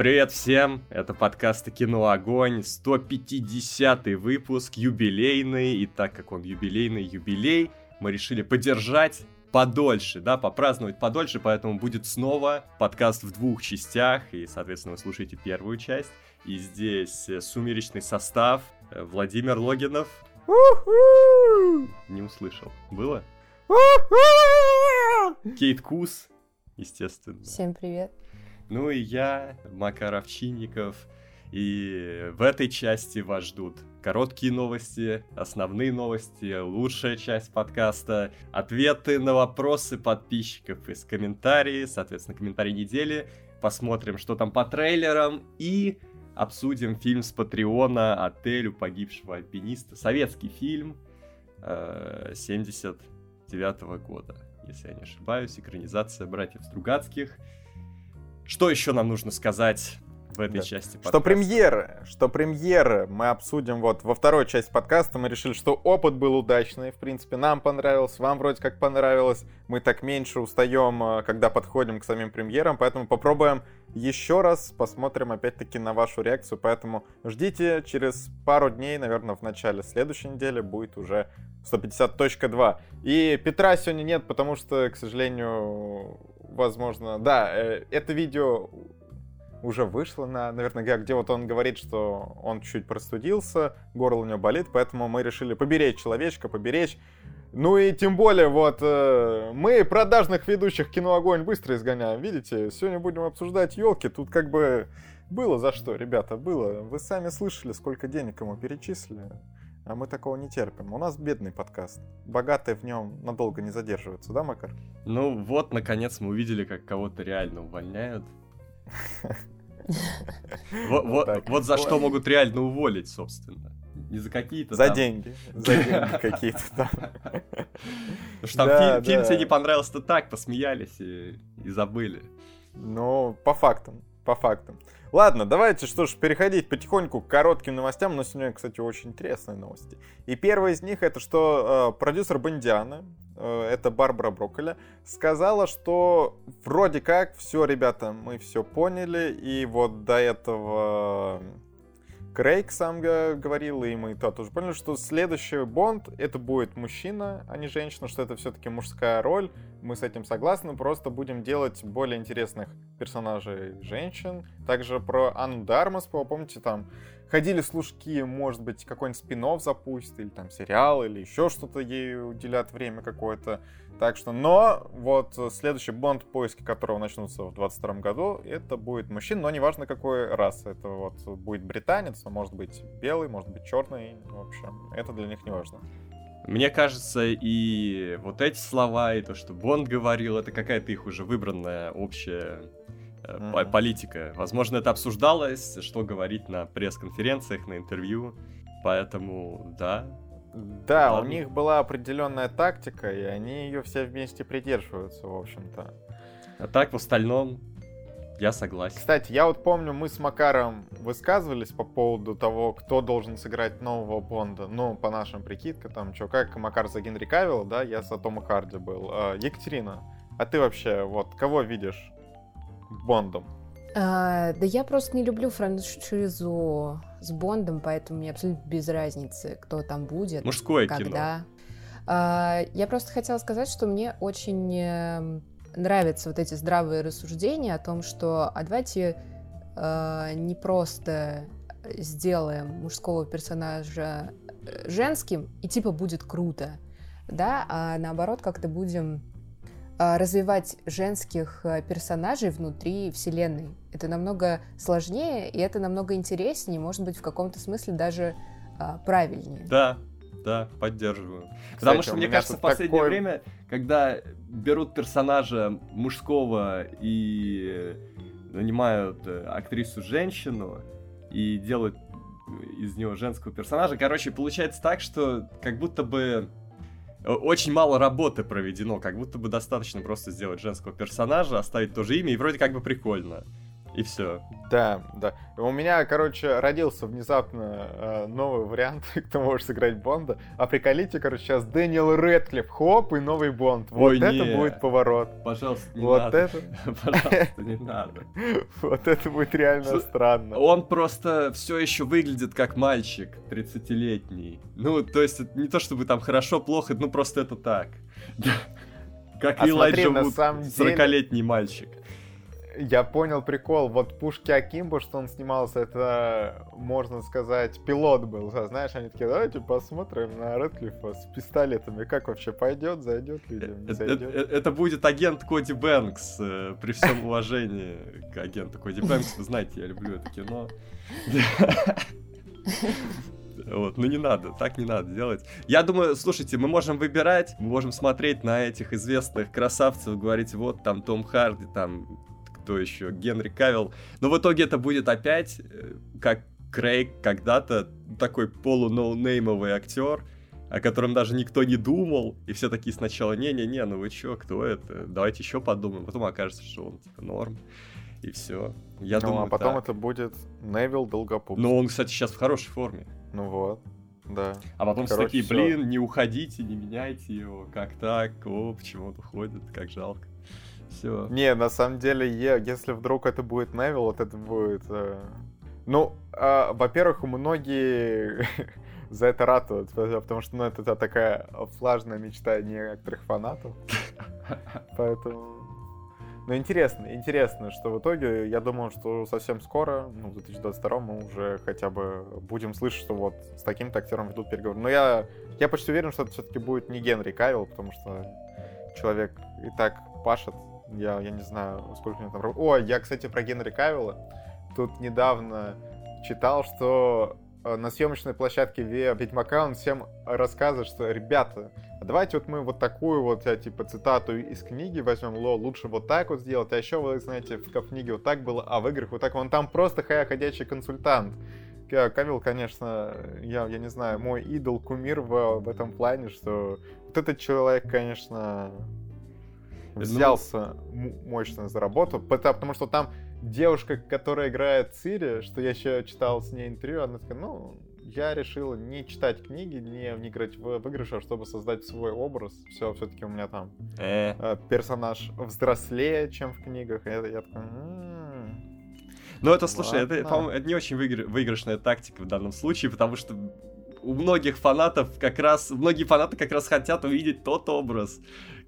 Привет всем, это подкаст «Кино Огонь», 150 выпуск, юбилейный, и так как он юбилейный юбилей, мы решили поддержать подольше, да, попраздновать подольше, поэтому будет снова подкаст в двух частях, и, соответственно, вы слушаете первую часть, и здесь э, сумеречный состав, э, Владимир Логинов. Не услышал. Было? Кейт Кус, естественно. Всем привет. Ну и я, Макар Овчинников. И в этой части вас ждут короткие новости, основные новости, лучшая часть подкаста, ответы на вопросы подписчиков из комментариев, соответственно, комментарий недели, посмотрим, что там по трейлерам и обсудим фильм с Патреона «Отель у погибшего альпиниста». Советский фильм э, 79 -го года, если я не ошибаюсь, экранизация братьев Стругацких – что еще нам нужно сказать в этой да. части подкаста. Что премьеры, что премьеры мы обсудим вот во второй части подкаста. Мы решили, что опыт был удачный, в принципе, нам понравился, вам вроде как понравилось. Мы так меньше устаем, э, когда подходим к самим премьерам, поэтому попробуем еще раз, посмотрим опять-таки на вашу реакцию. Поэтому ждите, через пару дней, наверное, в начале следующей недели будет уже 150.2. И Петра сегодня нет, потому что, к сожалению, возможно, да, э, это видео уже вышло на, наверное, где вот он говорит, что он чуть простудился, горло у него болит, поэтому мы решили поберечь человечка, поберечь. Ну и тем более, вот, э, мы продажных ведущих кино Огонь быстро изгоняем, видите? Сегодня будем обсуждать елки, тут как бы было за что, ребята, было. Вы сами слышали, сколько денег ему перечислили. А мы такого не терпим. У нас бедный подкаст. Богатые в нем надолго не задерживаются, да, Макар? Ну вот, наконец, мы увидели, как кого-то реально увольняют. Вот за что могут реально уволить, собственно. Не за какие-то За деньги. За деньги какие-то там. Потому что там фильм тебе не понравился-то так, посмеялись и забыли. Ну, по фактам, по фактам. Ладно, давайте, что ж, переходить потихоньку к коротким новостям, но сегодня, кстати, очень интересные новости. И первая из них это, что э, продюсер Бондиана, э, это Барбара Брокколи, сказала, что вроде как все, ребята, мы все поняли, и вот до этого Крейг сам говорил, и мы то тоже поняли, что следующий Бонд это будет мужчина, а не женщина, что это все-таки мужская роль. Мы с этим согласны, просто будем делать более интересных персонажей женщин. Также про Анну Дармас, помните, там ходили служки, может быть, какой-нибудь спин запустит, или там сериал, или еще что-то ей уделят время какое-то. Так что, но вот следующий Бонд, поиски которого начнутся в 22 году, это будет мужчина, но неважно какой раз. Это вот будет британец, может быть белый, может быть черный. В общем, это для них не важно. Мне кажется, и вот эти слова, и то, что Бонд говорил, это какая-то их уже выбранная общая mm-hmm. политика. Возможно, это обсуждалось, что говорить на пресс-конференциях, на интервью. Поэтому, да, да, Ладно. у них была определенная тактика, и они ее все вместе придерживаются, в общем-то. А так, в остальном, я согласен. Кстати, я вот помню, мы с Макаром высказывались по поводу того, кто должен сыграть нового Бонда. Ну, по нашим прикидкам, там, что, как Макар за Генри Кавилла, да, я за Тома Харди был. А, Екатерина, а ты вообще, вот, кого видишь Бондом? А, да я просто не люблю франшизу с Бондом, поэтому мне абсолютно без разницы, кто там будет. Мужское когда. кино. А, я просто хотела сказать, что мне очень эм, нравятся вот эти здравые рассуждения о том, что а давайте э, не просто сделаем мужского персонажа э, женским, и типа будет круто, да, а наоборот как-то будем развивать женских э, персонажей внутри вселенной. Это намного сложнее, и это намного интереснее, может быть, в каком-то смысле даже а, правильнее. Да, да, поддерживаю. Кстати, Потому что, мне кажется, в последнее такой... время, когда берут персонажа мужского и нанимают э, актрису-женщину и делают из него женского персонажа, короче, получается так, что как будто бы очень мало работы проведено, как будто бы достаточно просто сделать женского персонажа, оставить то же имя, и вроде как бы прикольно. И все. Да, да. У меня, короче, родился внезапно э, новый вариант, кто может сыграть Бонда. А приколите, короче, сейчас Дэниел Рэдклифф, хоп, и новый Бонд. Вот Ой, это не. будет поворот. Пожалуйста, не Вот надо. это, Пожалуйста, не надо. вот это будет реально странно. Он просто все еще выглядит как мальчик 30-летний. Ну, то есть, не то чтобы там хорошо, плохо, ну просто это так. Как А Элайджа Вуд, самом деле- 40-летний мальчик. Я понял прикол. Вот Пушки Акимбо, что он снимался, это, можно сказать, пилот был. А Знаешь, они такие, давайте посмотрим на Рэдклиффа с пистолетами. Как вообще пойдет, зайдет людям, не Это, это- зайдет? это будет агент Коди Бэнкс, э, при всем уважении к агенту Коди Бэнкс. Вы знаете, я люблю это кино. Вот, ну не надо, так не надо делать. Я думаю, слушайте, мы можем выбирать, мы можем смотреть на этих известных красавцев, говорить, вот там Том Харди, там кто еще, Генри Кавилл. Но в итоге это будет опять, э, как Крейг когда-то, такой полу-ноунеймовый актер, о котором даже никто не думал, и все такие сначала, не-не-не, ну вы чё, кто это? Давайте еще подумаем. Потом окажется, что он типа норм, и все. Я ну, думаю, а потом так. это будет Невил Долгопупс. Но он, кстати, сейчас в хорошей форме. Ну вот, да. А потом все Короче, такие, всё. блин, не уходите, не меняйте его, как так, о, почему он уходит, как жалко. Все. Не, на самом деле, если вдруг это будет Невил, вот это будет... э, Ну, а, во-первых, многие за это ратуют, потому что ну, это та- такая влажная мечта некоторых фанатов. Поэтому... Ну, интересно, интересно, что в итоге, я думаю, что совсем скоро, ну, в 2022 мы уже хотя бы будем слышать, что вот с таким-то актером ведут переговоры. Но я, я почти уверен, что это все-таки будет не Генри Кавилл, потому что человек и так пашет. Я, я не знаю, сколько у него там... О, я, кстати, про Генри Кавилла тут недавно читал, что э, на съемочной площадке Ве- Ведьмака он всем рассказывает, что, ребята, давайте вот мы вот такую вот, я, типа, цитату из книги возьмем, ло, лучше вот так вот сделать, а еще, вы знаете, в книге вот так было, а в играх вот так. Он там просто ха- ходячий консультант. К- Кавилл, конечно, я, я не знаю, мой идол, кумир в, в этом плане, что вот этот человек, конечно, взялся м- мощно за работу, потому, что там девушка, которая играет Цири, что я еще читал с ней интервью, она такая, ну, я решила не читать книги, не, не играть в, в игры, а чтобы создать свой образ. Все, все-таки у меня там Э, э, персонаж взрослее, чем в книгах. И я, такой, «М, Ну, это, слушай, это, по-моему, это не очень выигр- выигрышная тактика в данном случае, потому что у многих фанатов как раз, многие фанаты как раз хотят увидеть тот образ,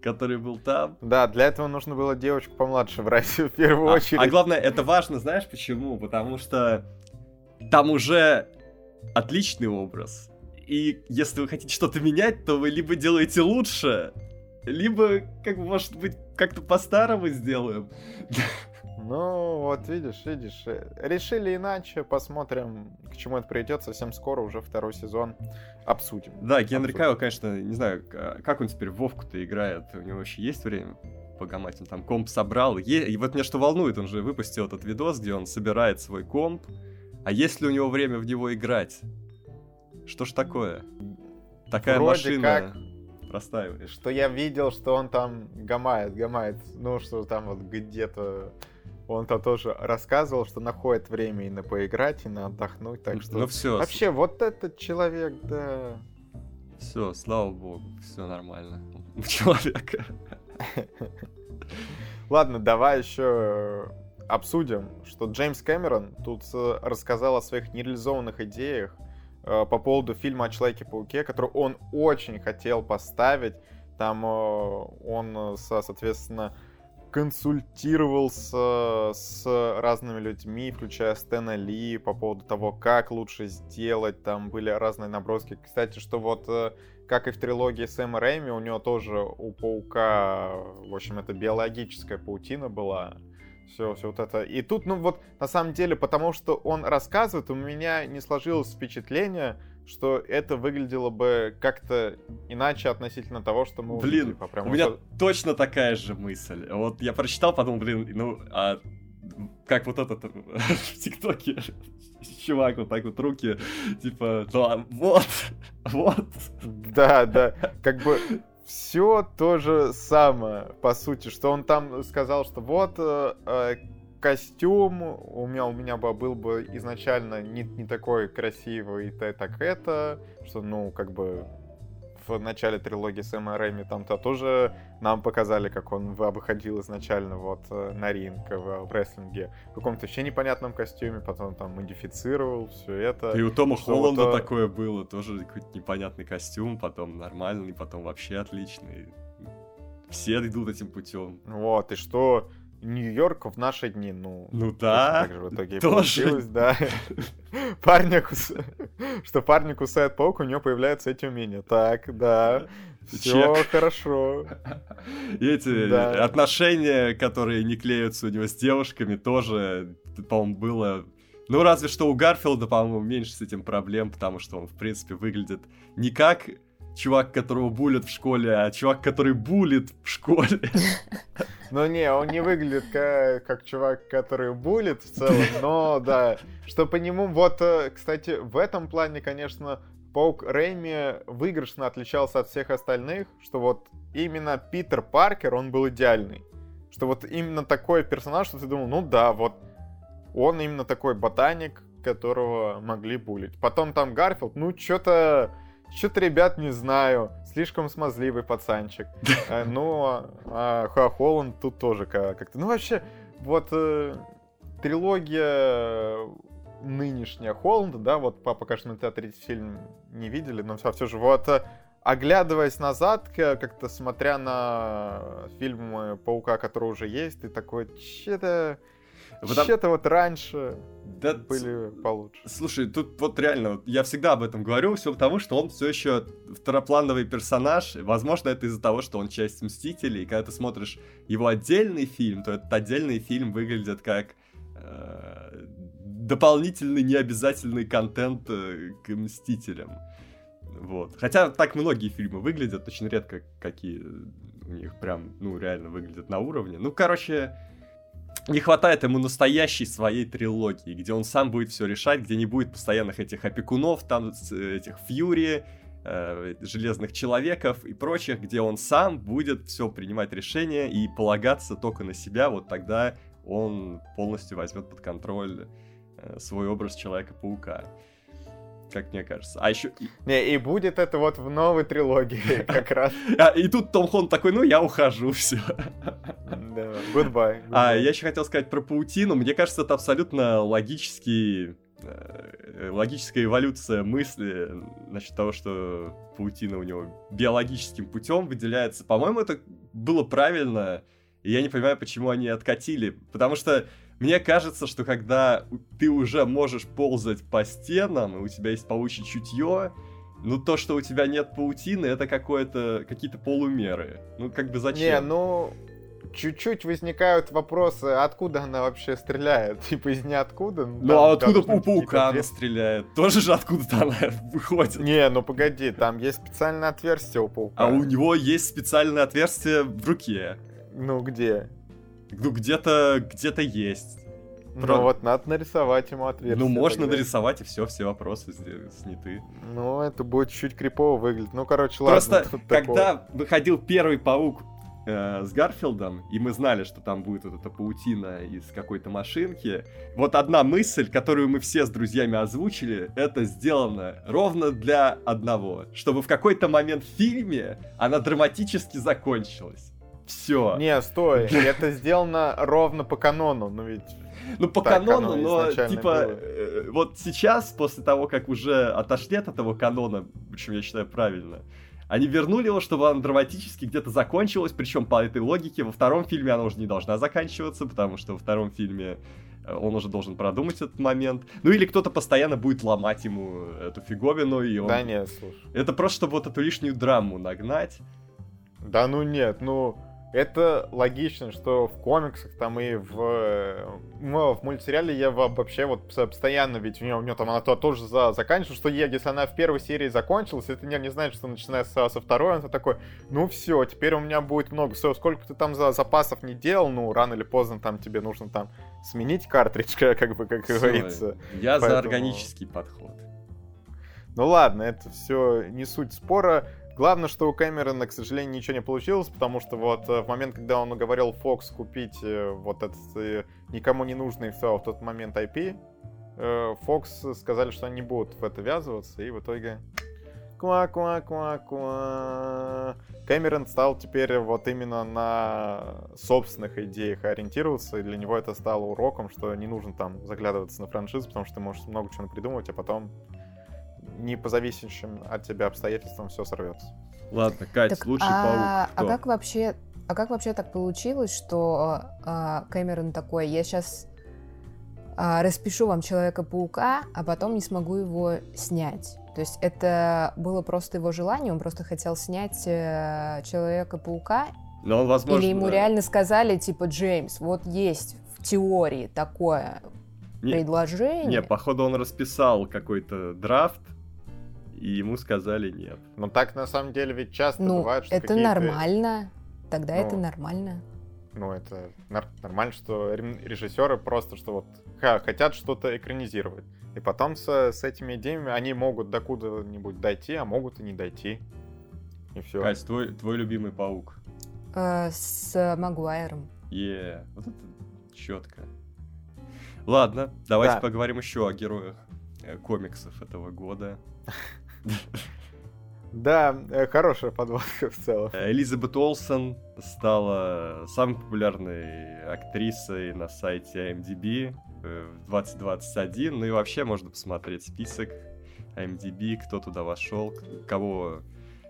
который был там. Да, для этого нужно было девочку помладше брать в первую А, очередь. а главное, это важно, знаешь почему? Потому что там уже отличный образ. И если вы хотите что-то менять, то вы либо делаете лучше, либо, как бы, может быть, как-то по-старому сделаем. Ну, вот видишь, видишь. э, Решили иначе, посмотрим, к чему это придет. Совсем скоро уже второй сезон обсудим. Да, Генри. Кайл, конечно, не знаю, как он теперь Вовку-то играет. У него вообще есть время погамать? Он там комп собрал. Е- И вот меня что волнует, он же выпустил этот видос, где он собирает свой комп. А есть ли у него время в него играть? Что ж такое? Такая Вроде машина как. простаивает. Что я видел, что он там гамает, гамает. Ну, что там вот где-то... Он там тоже рассказывал, что находит время и на поиграть, и на отдохнуть. Так что... Ну все, Вообще, вот этот человек, да... все, слава богу, все нормально. У человека. Ладно, давай еще обсудим, что Джеймс Кэмерон тут рассказал о своих нереализованных идеях э, по поводу фильма о Человеке-пауке, который он очень хотел поставить. Там э, он, э, со- соответственно, консультировался с разными людьми, включая Стэна Ли, по поводу того, как лучше сделать. Там были разные наброски. Кстати, что вот э, как и в трилогии Сэма Рэйми, у него тоже у паука, в общем, это биологическая паутина была. Все, все вот это. И тут, ну вот, на самом деле, потому что он рассказывает, у меня не сложилось впечатление, что это выглядело бы как-то иначе относительно того, что мы Блин, увидели. Потому У меня что- точно такая же мысль. Вот я прочитал, подумал, блин, ну, а как вот этот в ТикТоке чувак вот так вот руки, типа, ну, а вот, вот. Да, да. Как бы все то же самое, по сути, что он там сказал, что вот э, э, костюм у меня, у меня бы был бы изначально не, не такой красивый, и так это, что, ну, как бы в начале трилогии Сэма Рэйми там-то тоже нам показали, как он выходил изначально вот э, на ринг в, в рестлинге в каком-то вообще непонятном костюме, потом там модифицировал все это. И у Тома Холланда вот, такое было, тоже какой-то непонятный костюм, потом нормальный, потом вообще отличный. Все идут этим путем. Вот, и что Нью-Йорк в наши дни, ну... Ну да, так же в итоге тоже. да. Парня кусает... Что парня кусает паук, у него появляются эти умения. Так, да. Все хорошо. И эти да. отношения, которые не клеются у него с девушками, тоже, по-моему, было... Ну, разве что у Гарфилда, по-моему, меньше с этим проблем, потому что он, в принципе, выглядит не как чувак, которого булят в школе, а чувак, который булит в школе. Ну не, он не выглядит как, как чувак, который булит в целом, но да, что по нему, вот, э, кстати, в этом плане, конечно, Паук Рэйми выигрышно отличался от всех остальных, что вот именно Питер Паркер, он был идеальный. Что вот именно такой персонаж, что ты думал, ну да, вот он именно такой ботаник, которого могли булить. Потом там Гарфилд, ну что-то что-то, ребят, не знаю. Слишком смазливый пацанчик. Э, ну, а, а Холланд тут тоже как-то... Ну, вообще, вот э, трилогия нынешняя Холланда, да, вот папа, конечно, мы третий фильм не видели, но все, все же вот э, оглядываясь назад, как-то смотря на фильмы Паука, которые уже есть, ты такой, что-то Что-то вот раньше да, были получше. Слушай, тут вот реально, я всегда об этом говорю, все потому, что он все еще второплановый персонаж. Возможно, это из-за того, что он часть Мстителей, и когда ты смотришь его отдельный фильм, то этот отдельный фильм выглядит как э, дополнительный необязательный контент э, к Мстителям. Вот. Хотя так многие фильмы выглядят, очень редко какие у них прям, ну, реально выглядят на уровне. Ну, короче, не хватает ему настоящей своей трилогии, где он сам будет все решать, где не будет постоянных этих опекунов, там этих Фьюри, э, Железных Человеков и прочих, где он сам будет все принимать решения и полагаться только на себя, вот тогда он полностью возьмет под контроль э, свой образ Человека-паука как мне кажется. А еще... Не, и будет это вот в новой трилогии как раз. А, и тут Том Хон такой, ну я ухожу, все. Да, goodbye. А я еще хотел сказать про паутину. Мне кажется, это абсолютно логический э, логическая эволюция мысли насчет того, что паутина у него биологическим путем выделяется. По-моему, это было правильно, и я не понимаю, почему они откатили. Потому что мне кажется, что когда ты уже можешь ползать по стенам, и у тебя есть паучье чутье, ну то, что у тебя нет паутины, это какое-то какие-то полумеры. Ну как бы зачем? Не, ну чуть-чуть возникают вопросы, откуда она вообще стреляет? Типа из ниоткуда? Ну, а откуда у паука она стреляет? Тоже же откуда-то она выходит. Не, ну погоди, там есть специальное отверстие у паука. А у него есть специальное отверстие в руке. Ну, где? Ну, где-то где-то есть. Ну вот, надо нарисовать ему ответ. Ну, можно тогда. нарисовать, и все, все вопросы сняты. Ну, это будет чуть-чуть крипово выглядеть. Ну, короче, Просто, ладно. Просто, когда такого. выходил первый паук э, с Гарфилдом, и мы знали, что там будет вот эта паутина из какой-то машинки, вот одна мысль, которую мы все с друзьями озвучили, это сделано ровно для одного. Чтобы в какой-то момент в фильме она драматически закончилась. Все. Не, стой, это сделано ровно по канону, но ведь... Ну, по канону, но, типа, э, вот сейчас, после того, как уже отошли от этого канона, причем я считаю правильно, они вернули его, чтобы она драматически где-то закончилась, причем по этой логике во втором фильме она уже не должна заканчиваться, потому что во втором фильме э, он уже должен продумать этот момент. Ну или кто-то постоянно будет ломать ему эту фиговину, и он... Да нет, слушай. Это просто, чтобы вот эту лишнюю драму нагнать. Да ну нет, ну это логично, что в комиксах там и в, ну, в мультсериале я вообще вот постоянно, ведь у нее, у нее там она то, тоже за, заканчивается, что я, если она в первой серии закончилась, это не, не значит, что начиная со, со второй, он такой, ну все, теперь у меня будет много, все, сколько ты там за запасов не делал, ну рано или поздно там тебе нужно там сменить картридж, как бы, как все, говорится. Я Поэтому... за органический подход. Ну ладно, это все не суть спора. Главное, что у Кэмерона, к сожалению, ничего не получилось, потому что вот э, в момент, когда он уговорил Fox купить э, вот этот э, никому не нужный в тот момент IP, Fox сказали, что они не будут в это ввязываться, и в итоге ква-ква-ква-ква. Кэмерон стал теперь вот именно на собственных идеях ориентироваться, и для него это стало уроком, что не нужно там заглядываться на франшизу, потому что ты можешь много чего придумать, а потом не по зависящим от тебя обстоятельствам все сорвется. Ладно, Кать, так, лучший а, паук. Кто? А как вообще, а как вообще так получилось, что а, Кэмерон такой, я сейчас а, распишу вам Человека-паука, а потом не смогу его снять? То есть это было просто его желание, он просто хотел снять э, Человека-паука. Но он, возможно... Или ему реально сказали, типа, Джеймс, вот есть в теории такое не, предложение. Не, походу он расписал какой-то драфт, и ему сказали нет. Ну так на самом деле ведь часто ну, бывает, что это нормально. Тогда ну, это нормально. Ну, это нормально, что режиссеры просто что вот хотят что-то экранизировать. И потом с, с этими идеями они могут до куда-нибудь дойти, а могут и не дойти. И все. Кать, твой, твой любимый паук? Э, с Магуайром. Е, yeah. вот это четко. Ладно, давайте да. поговорим еще о героях э, комиксов этого года. Да, э, хорошая подводка в целом. Элизабет Олсен стала самой популярной актрисой на сайте IMDb в 2021. Ну и вообще можно посмотреть список IMDb, кто туда вошел, кого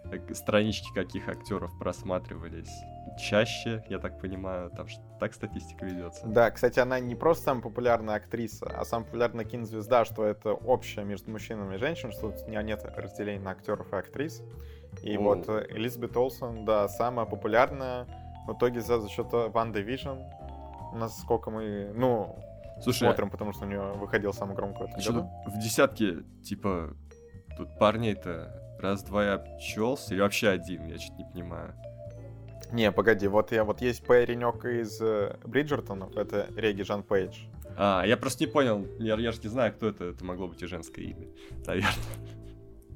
э, странички каких актеров просматривались чаще, я так понимаю, там так статистика ведется. Да, кстати, она не просто самая популярная актриса, а самая популярная кинозвезда, что это общее между мужчинами и женщинами, что тут нет разделения на актеров и актрис. И О. вот э, Элизабет Олсон, да, самая популярная в итоге за, за счет Ван Division. Насколько мы, ну, Слушай, смотрим, потому что у нее выходил самый громкий в этом году. В десятке, типа, тут парней-то раз-два я обчелся, или вообще один, я что-то не понимаю. Не, погоди, вот я вот есть паренек из э, Бриджертонов, это Реги Жан Пейдж. А, я просто не понял, я, я же не знаю, кто это, это могло быть и женское имя, наверное.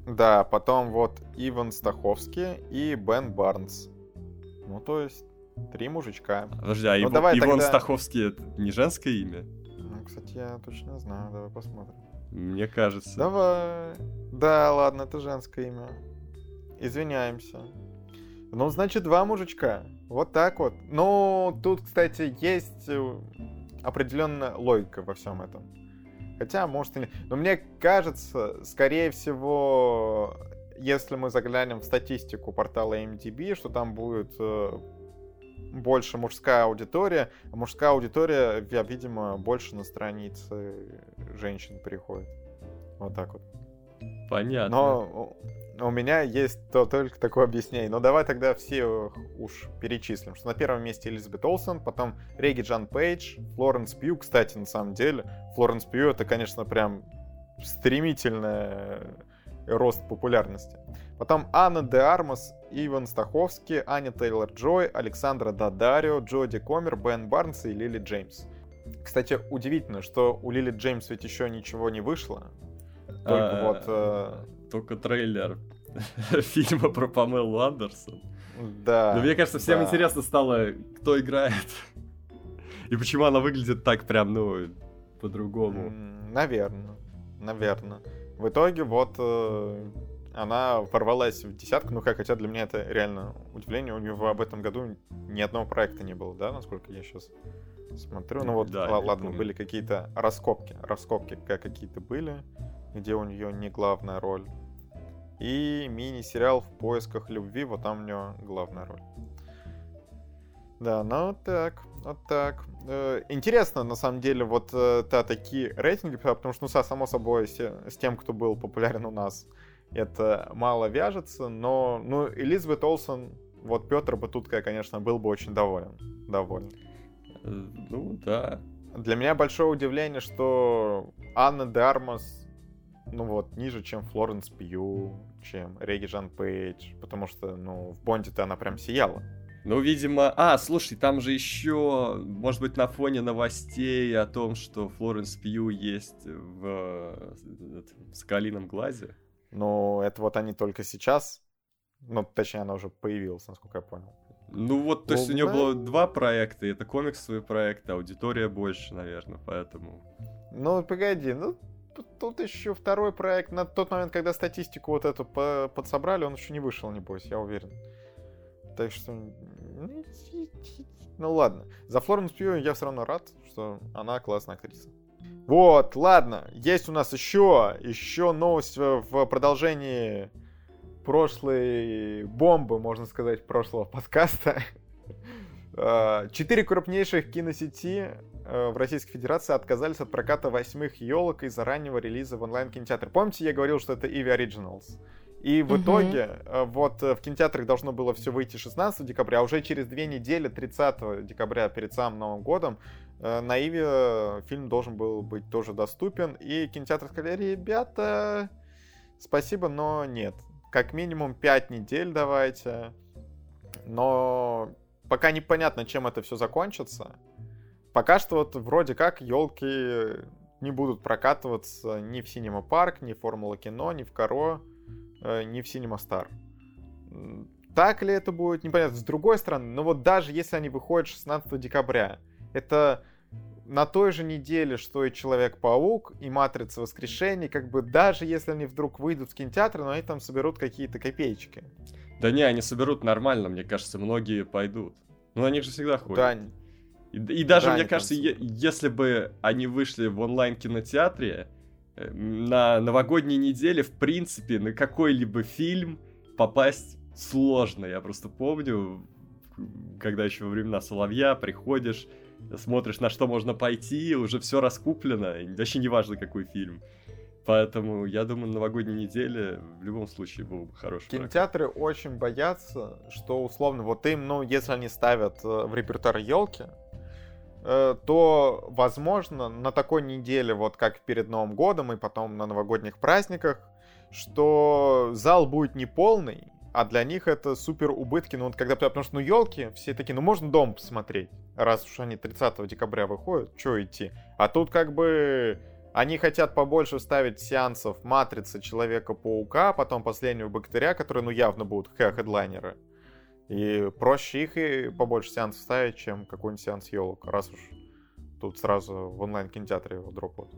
Да, потом вот Иван Стаховский и Бен Барнс. Ну, то есть, три мужичка. Подожди, а ну, Ив... давай Иван тогда... Стаховский это не женское имя? Ну, кстати, я точно знаю, давай посмотрим. Мне кажется. Давай. Да, ладно, это женское имя. Извиняемся. Ну, значит, два мужичка. Вот так вот. Ну, тут, кстати, есть э, определенная логика во всем этом. Хотя, может и не. Но мне кажется, скорее всего, если мы заглянем в статистику портала MDB, что там будет э, больше мужская аудитория, а мужская аудитория, видимо, больше на странице женщин приходит. Вот так вот. Понятно. Но у меня есть то, только такое объяснение. Но давай тогда все уж перечислим. Что на первом месте Элизабет Олсен, потом Реги Джан Пейдж, Флоренс Пью. Кстати, на самом деле, Флоренс Пью это, конечно, прям стремительный рост популярности. Потом Анна де Армас, Иван Стаховский, Аня Тейлор-Джой, Александра Дадарио, Джоди Комер, Бен Барнс и Лили Джеймс. Кстати, удивительно, что у Лили Джеймс ведь еще ничего не вышло. Только вот... Э, только трейлер фильма про Памелу Андерсон. Да. Но мне кажется, всем интересно стало, кто играет. И почему она выглядит так прям, ну, по-другому. Наверное. Наверное. В итоге вот э, она ворвалась в десятку, ну как, хотя для меня это реально удивление, у нее об этом году ни одного проекта не было, да, насколько я сейчас смотрю. Ну вот, да, ладно, были какие-то раскопки, раскопки какие-то были где у нее не главная роль. И мини-сериал «В поисках любви», вот там у нее главная роль. Да, ну вот так, вот так. Э, интересно, на самом деле, вот э, та, такие рейтинги, потому что, ну, само собой, с, с тем, кто был популярен у нас, это мало вяжется, но, ну, Элизабет Олсен, вот Петр бы тут, конечно, был бы очень доволен. Доволен. Э, ну, да. Для меня большое удивление, что Анна де Армас ну вот, ниже, чем Флоренс Пью, чем Реги Жан Пейдж, потому что, ну, в Бонде-то она прям сияла. Ну, видимо... А, слушай, там же еще, может быть, на фоне новостей о том, что Флоренс Пью есть в, в Скалином глазе. Ну, это вот они только сейчас Ну, точнее, она уже появилась, насколько я понял. Ну вот, то есть у нее было два проекта, это комиксовый проект, аудитория больше, наверное, поэтому... Ну, погоди, ну, тут еще второй проект. На тот момент, когда статистику вот эту подсобрали, он еще не вышел, небось, я уверен. Так что... Ну ладно. За Флоренс Пью я все равно рад, что она классная актриса. Вот, ладно. Есть у нас еще, еще новость в продолжении прошлой бомбы, можно сказать, прошлого подкаста. А, четыре крупнейших киносети в Российской Федерации отказались от проката восьмых елок из-за раннего релиза в онлайн-кинотеатре. Помните, я говорил, что это Eevee Originals? И в угу. итоге, э, вот э, в кинотеатрах должно было все выйти 16 декабря, а уже через две недели, 30 декабря, перед самым Новым годом, на Иве фильм должен был быть тоже доступен. И кинотеатры сказали, ребята, спасибо, но нет. Как минимум 5 недель давайте. Но пока непонятно, чем это все закончится. Пока что вот вроде как елки не будут прокатываться ни в Cinema Парк, ни в Формула Кино, ни в Каро, э, ни в Cinema Star. Так ли это будет, непонятно. С другой стороны, но вот даже если они выходят 16 декабря, это на той же неделе, что и Человек-паук, и Матрица Воскрешений, как бы даже если они вдруг выйдут в кинотеатр, но они там соберут какие-то копеечки. Да не, они соберут нормально, мне кажется, многие пойдут. Ну, они же всегда ходят. Да. И, и даже, да, мне кажется, е- если бы они вышли в онлайн-кинотеатре, э, на новогодней неделе, в принципе, на какой-либо фильм попасть сложно. Я просто помню, когда еще во времена Соловья приходишь, смотришь, на что можно пойти, уже все раскуплено, вообще не важно, какой фильм. Поэтому я думаю, новогодней неделе в любом случае был бы хороший Кинотеатры проект. очень боятся, что условно вот им, ну, если они ставят э, в репертуар елки, то, возможно, на такой неделе, вот как перед Новым годом и потом на новогодних праздниках, что зал будет не полный, а для них это супер убытки. Ну вот когда, потому что, ну, елки, все такие, ну, можно дом посмотреть, раз уж они 30 декабря выходят, что идти. А тут как бы они хотят побольше ставить сеансов Матрицы, Человека-паука, потом Последнего Бактерия, которые, ну, явно будут хедлайнеры. И проще их и побольше сеансов ставить, чем какой-нибудь сеанс елок, раз уж тут сразу в онлайн-кинотеатре его дропают.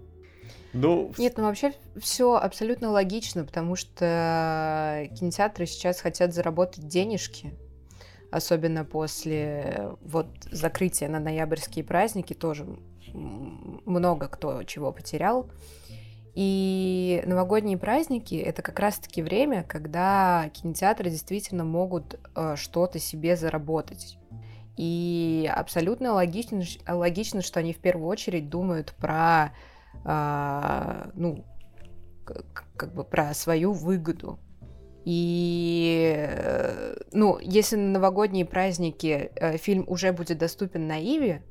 Ну... Нет, ну вообще все абсолютно логично, потому что кинотеатры сейчас хотят заработать денежки, особенно после вот закрытия на ноябрьские праздники тоже много кто чего потерял. И новогодние праздники — это как раз-таки время, когда кинотеатры действительно могут э, что-то себе заработать. И абсолютно логично, логично, что они в первую очередь думают про, э, ну, как бы про свою выгоду. И, э, ну, если на новогодние праздники э, фильм уже будет доступен на Иви,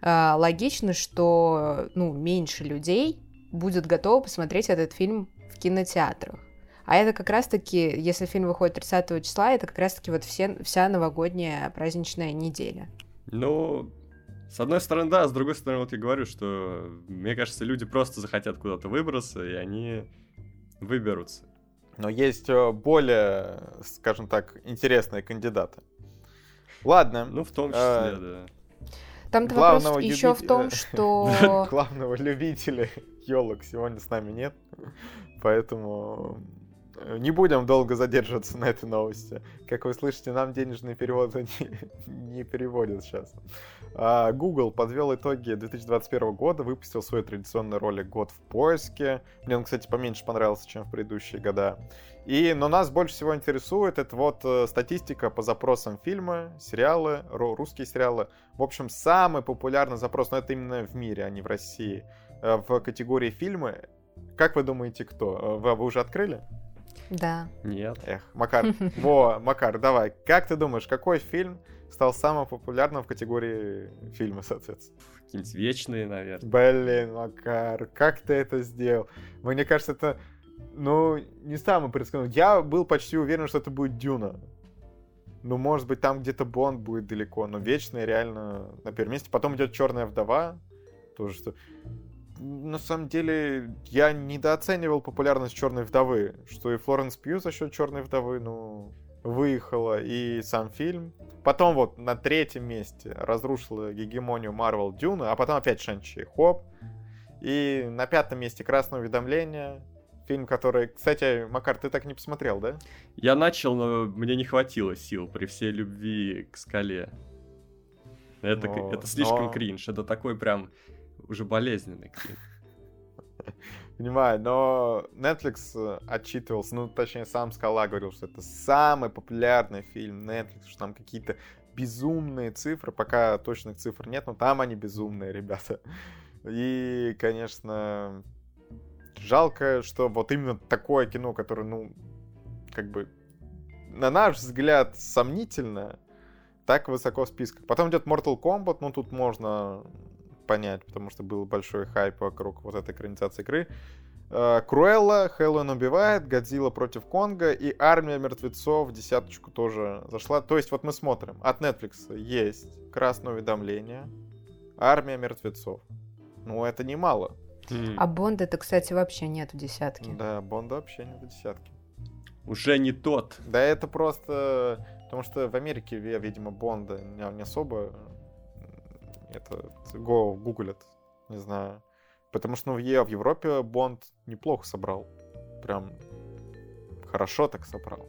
э, логично, что ну, меньше людей будет готово посмотреть этот фильм в кинотеатрах. А это как раз-таки, если фильм выходит 30 числа, это как раз-таки вот все, вся новогодняя праздничная неделя. Ну, с одной стороны, да, с другой стороны, вот я говорю, что, мне кажется, люди просто захотят куда-то выбраться, и они выберутся. Но есть э, более, скажем так, интересные кандидаты. Ладно. Ну, в том числе, э, да. Там-то вопрос люби... еще в том, что... Главного любителя елок сегодня с нами нет, поэтому э, не будем долго задерживаться на этой новости. Как вы слышите, нам денежные переводы не, не переводят сейчас. А, Google подвел итоги 2021 года, выпустил свой традиционный ролик «Год в поиске». Мне он, кстати, поменьше понравился, чем в предыдущие года. И, но нас больше всего интересует это вот э, статистика по запросам фильма, сериалы, русские сериалы. В общем, самый популярный запрос, но это именно в мире, а не в России, э, в категории фильмы. Как вы думаете, кто? Э, вы, вы уже открыли? Да. Нет. Эх, Макар. Во, Макар, давай. Как ты думаешь, какой фильм стал самым популярным в категории фильма, соответственно? Какие-нибудь вечные, наверное. Блин, Макар, как ты это сделал? Мне кажется, это ну, не самый предсказуемый. Я был почти уверен, что это будет Дюна. Ну, может быть, там где-то Бонд будет далеко, но Вечный реально на первом месте. Потом идет Черная вдова. Тоже что. на самом деле, я недооценивал популярность Черной вдовы, что и Флоренс Пью за счет Черной вдовы, ну, выехала, и сам фильм. Потом вот на третьем месте разрушила гегемонию Марвел Дюна, а потом опять Шанчи Хоп. И на пятом месте Красное уведомление, фильм, который... Кстати, Макар, ты так не посмотрел, да? Я начал, но мне не хватило сил при всей любви к скале. Это, но, это слишком но... кринж, это такой прям уже болезненный кринж. Понимаю, но Netflix э, отчитывался, ну, точнее, сам Скала говорил, что это самый популярный фильм Netflix, что там какие-то безумные цифры, пока точных цифр нет, но там они безумные, ребята. И, конечно, жалко, что вот именно такое кино, которое, ну, как бы, на наш взгляд, сомнительно, так высоко в списках. Потом идет Mortal Kombat, ну, тут можно понять, потому что был большой хайп вокруг вот этой экранизации игры. Э, Круэлла, Хэллоуин убивает, Годзилла против Конга и Армия мертвецов десяточку тоже зашла. То есть вот мы смотрим, от Netflix есть красное уведомление, Армия мертвецов. Ну, это немало. А Бонда это, кстати, вообще нет в десятке. Да, Бонда вообще нет в десятке. Уже не тот. Да это просто... Потому что в Америке, видимо, Бонда не особо это го гуглят, не знаю. Потому что ну, в Европе Бонд неплохо собрал. Прям хорошо так собрал.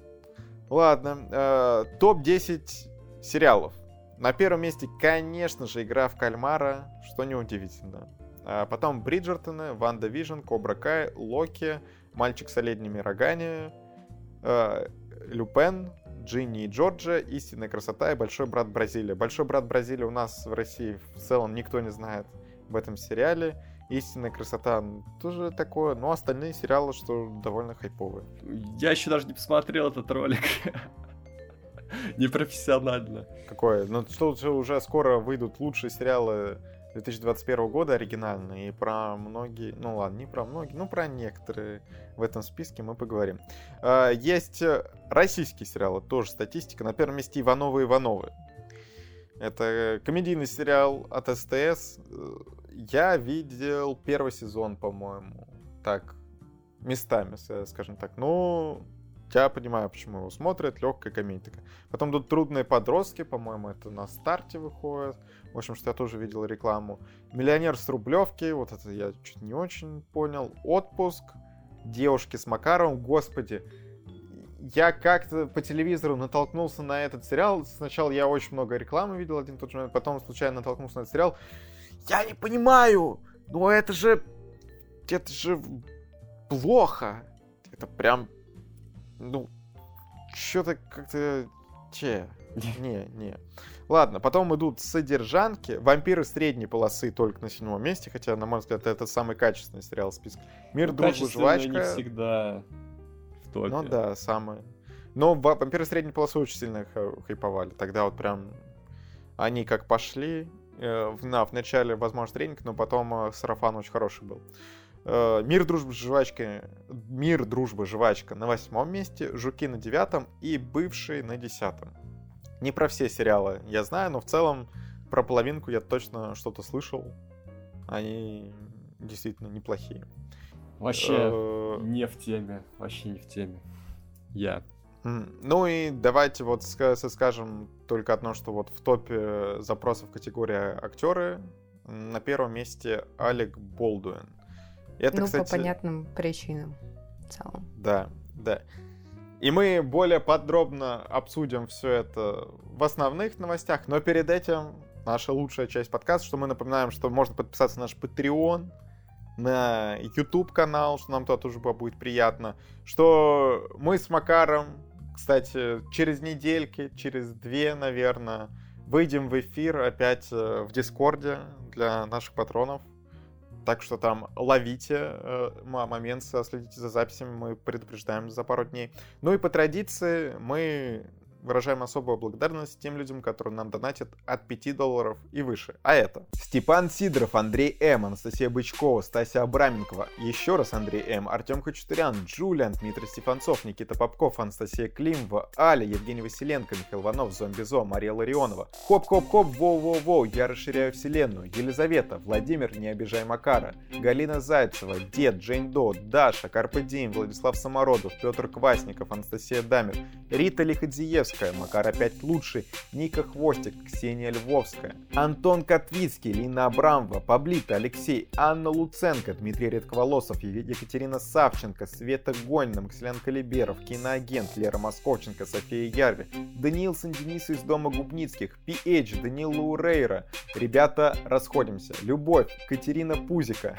Ладно, э, топ-10 сериалов. На первом месте, конечно же, игра в кальмара, что неудивительно. А потом Бриджертоны, WandaVision, Cobra Kai, Локи, Мальчик с оленьими рогами, э, Люпен, Джинни и Джорджа, Истинная красота и Большой брат Бразилия. Большой брат Бразилия у нас в России в целом никто не знает в этом сериале. Истинная красота тоже такое, но остальные сериалы, что довольно хайповые. Я еще даже не посмотрел этот ролик. Непрофессионально. Какое? Ну что уже скоро выйдут лучшие сериалы 2021 года оригинальные, и про многие, ну ладно, не про многие, ну про некоторые в этом списке мы поговорим. А, есть российские сериалы, тоже статистика. На первом месте Ивановы Ивановы. Это комедийный сериал от СТС. Я видел первый сезон, по-моему. Так, местами, скажем так. Ну, я понимаю, почему его смотрят. Легкая комедия Потом тут «Трудные подростки», по-моему, это на старте выходит. В общем, что я тоже видел рекламу. «Миллионер с Рублевки», вот это я чуть не очень понял. «Отпуск», «Девушки с Макаровым», господи. Я как-то по телевизору натолкнулся на этот сериал. Сначала я очень много рекламы видел один тот же момент, потом случайно натолкнулся на этот сериал. Я не понимаю, но это же... Это же плохо. Это прям... Ну, что-то как-то... Че? Не, не. Ладно, потом идут содержанки. Вампиры средней полосы только на седьмом месте, хотя, на мой взгляд, это самый качественный сериал в списке. Мир, ну, дружба, жвачка. не всегда в топе. Ну да, самый. Но вампиры средней полосы очень сильно хайповали. Тогда вот прям они как пошли. Э, в, на, в начале, возможно, тренинг, но потом э, сарафан очень хороший был. Э, Мир, дружба, жвачка. Мир, дружба, жвачка на восьмом месте, Жуки на девятом и бывший на десятом. Не про все сериалы я знаю, но в целом про половинку я точно что-то слышал. Они действительно неплохие. Вообще э, не в теме, вообще не в теме. Я. Ну и давайте вот скажем только одно, что вот в топе запросов категория актеры на первом месте Алек Болдуин. Это, ну, кстати... по понятным причинам в целом. Да, да. И мы более подробно обсудим все это в основных новостях, но перед этим наша лучшая часть подкаста, что мы напоминаем, что можно подписаться на наш Patreon, на YouTube канал, что нам туда тоже будет приятно, что мы с Макаром, кстати, через недельки, через две, наверное, выйдем в эфир опять э, в Дискорде для наших патронов. Так что там ловите э, момент, следите за записями, мы предупреждаем за пару дней. Ну и по традиции мы выражаем особую благодарность тем людям, которые нам донатят от 5 долларов и выше. А это Степан Сидоров, Андрей М, Анастасия Бычкова, Стася Абраменкова, еще раз Андрей М, Артем Хачатурян, Джулиан, Дмитрий Стефанцов, Никита Попков, Анастасия Климова, Аля, Евгений Василенко, Михаил Иванов, Зомбизо, Мария Ларионова. Хоп-хоп-хоп, воу-воу-воу, я расширяю вселенную. Елизавета, Владимир, не обижай Макара, Галина Зайцева, Дед, Джейн До, Даша, Карпе Дим, Владислав Самородов, Петр Квасников, Анастасия Дамер, Рита Лиходзиевская, Макар опять лучший, Ника Хвостик, Ксения Львовская, Антон Котвицкий, Лина Абрамова, Паблита, Алексей, Анна Луценко, Дмитрий Редковолосов, Екатерина Савченко, Света Гонина, Максилян Калиберов, киноагент Лера Московченко, София Ярви, Даниил Санденис из Дома Губницких, PH, Данил Лаурейра. Ребята, расходимся. Любовь, Катерина Пузика,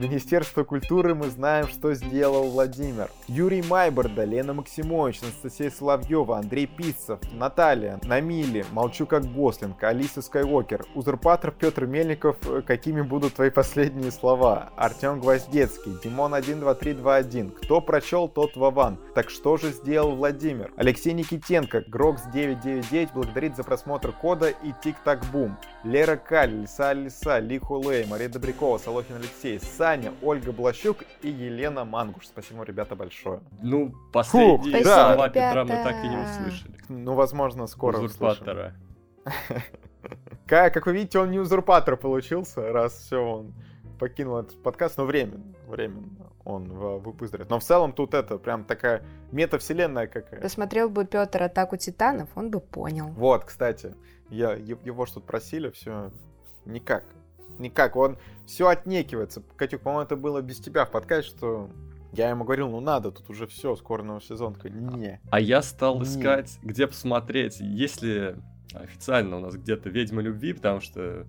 Министерство культуры мы знаем, что сделал Владимир. Юрий Майборда, Лена Максимович, Анастасия Соловьева, Андрей Писцев, Наталья, Намили, Молчу как Гослинг, Алиса Скайуокер, Узурпатор Петр Мельников, какими будут твои последние слова? Артем Гвоздецкий, Димон 12321, кто прочел, тот Вован. Так что же сделал Владимир? Алексей Никитенко, Грокс 999 благодарит за просмотр кода и Тик-Так Бум. Лера Каль, Лиса Лиса, Ли Хулей, Мария Добрякова, Солохин Алексей, Саня, Ольга Блащук и Елена Мангуш. Спасибо, ребята, большое. Ну, последние Фу, слова да. Петра мы так и не услышали. Ну, возможно, скоро услышим. Узурпатора. Как, как вы видите, он не узурпатор получился, раз все, он покинул этот подкаст, но временно, временно он выздоровеет. Но в целом тут это прям такая метавселенная какая. Посмотрел бы Петр атаку титанов, он бы понял. Вот, кстати, я, его что-то просили, все, никак. Никак, он все отнекивается. Катюк, по-моему, это было без тебя в подкасте, что я ему говорил, ну надо, тут уже все, скоро новый сезон. Такой, не. А я стал Не. искать, где посмотреть, есть ли официально у нас где-то «Ведьма любви», потому что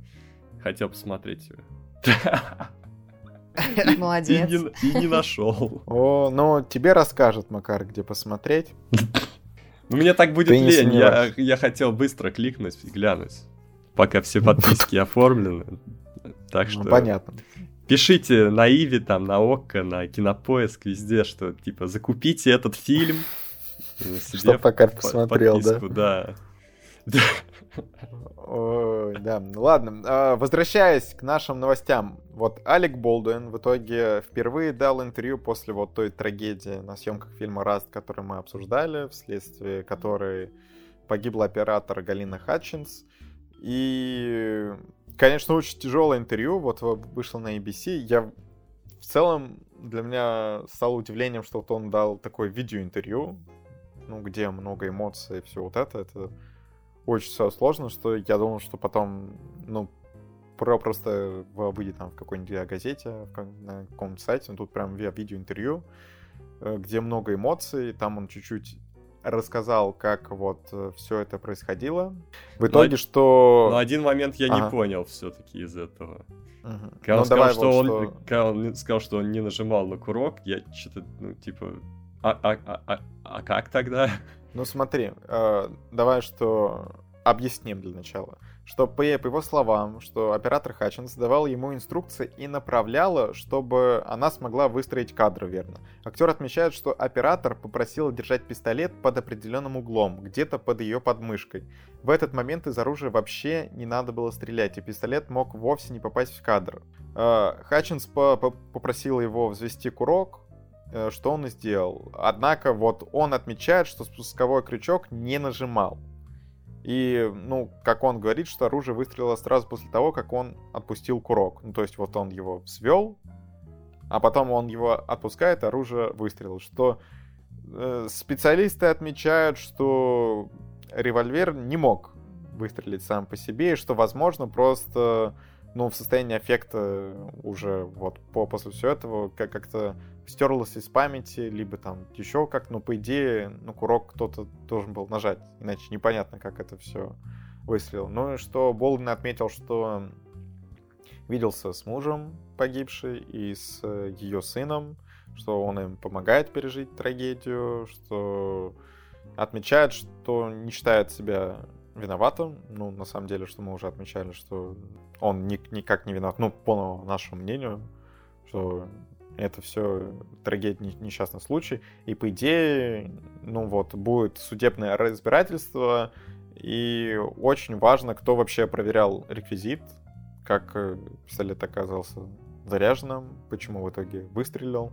хотел посмотреть ее. И Молодец. не, и не нашел. О, ну тебе расскажет Макар, где посмотреть. Ну, мне так будет лень. Я, я хотел быстро кликнуть и глянуть, пока все подписки оформлены. Так Ну, что понятно. пишите на Иви, там, на Окко, на Кинопоиск, везде, что, типа, закупите этот фильм. э, себе Чтоб Макар в посмотрел, да? да? Ой, да. Ну Ладно, а, возвращаясь к нашим новостям. Вот Алек Болдуин в итоге впервые дал интервью после вот той трагедии на съемках фильма «Раст», который мы обсуждали, вследствие которой погибла оператор Галина Хатчинс. И, конечно, очень тяжелое интервью. Вот вышло на ABC. Я в целом для меня стало удивлением, что вот он дал такое видеоинтервью, ну, где много эмоций и все вот это. Это очень все сложно, что я думал, что потом, ну, про просто выйдет там в какой-нибудь газете, на каком-то сайте, ну, тут прям ви- видеоинтервью, э, где много эмоций, там он чуть-чуть рассказал, как вот все это происходило. В итоге, что... Но один момент я не Ага. понял все-таки из этого. Мгм. Когда он, Ну, сказал, давай что вот он, что- когда он сказал, что он не нажимал на курок, я что-то, ну, типа, а, а, а, а, а как тогда? Ну смотри, э, давай что объясним для начала. Что по, его словам, что оператор Хатчинс давал ему инструкции и направляла, чтобы она смогла выстроить кадры верно. Актер отмечает, что оператор попросил держать пистолет под определенным углом, где-то под ее подмышкой. В этот момент из оружия вообще не надо было стрелять, и пистолет мог вовсе не попасть в кадр. Э, Хатчинс по- по- попросил его взвести курок, э, что он и сделал. Однако вот он отмечает, что спусковой крючок не нажимал. И, ну, как он говорит, что оружие выстрелило сразу после того, как он отпустил курок. Ну, то есть вот он его взвел, а потом он его отпускает, оружие выстрелило. Что э, специалисты отмечают, что револьвер не мог выстрелить сам по себе, и что, возможно, просто ну, в состоянии аффекта уже вот по, после всего этого как- как-то стерлось из памяти, либо там еще как, но по идее, ну, курок кто-то должен был нажать, иначе непонятно, как это все выстрелил. Ну и что Болдин отметил, что виделся с мужем погибшей и с ее сыном, что он им помогает пережить трагедию, что отмечает, что не считает себя виноватым. Ну, на самом деле, что мы уже отмечали, что он ни- никак не виноват. Ну, по нашему мнению, что Это все трагедия, несчастный случай. И по идее, ну вот, будет судебное разбирательство, и очень важно, кто вообще проверял реквизит, как э, пистолет оказался заряженным, почему в итоге выстрелил.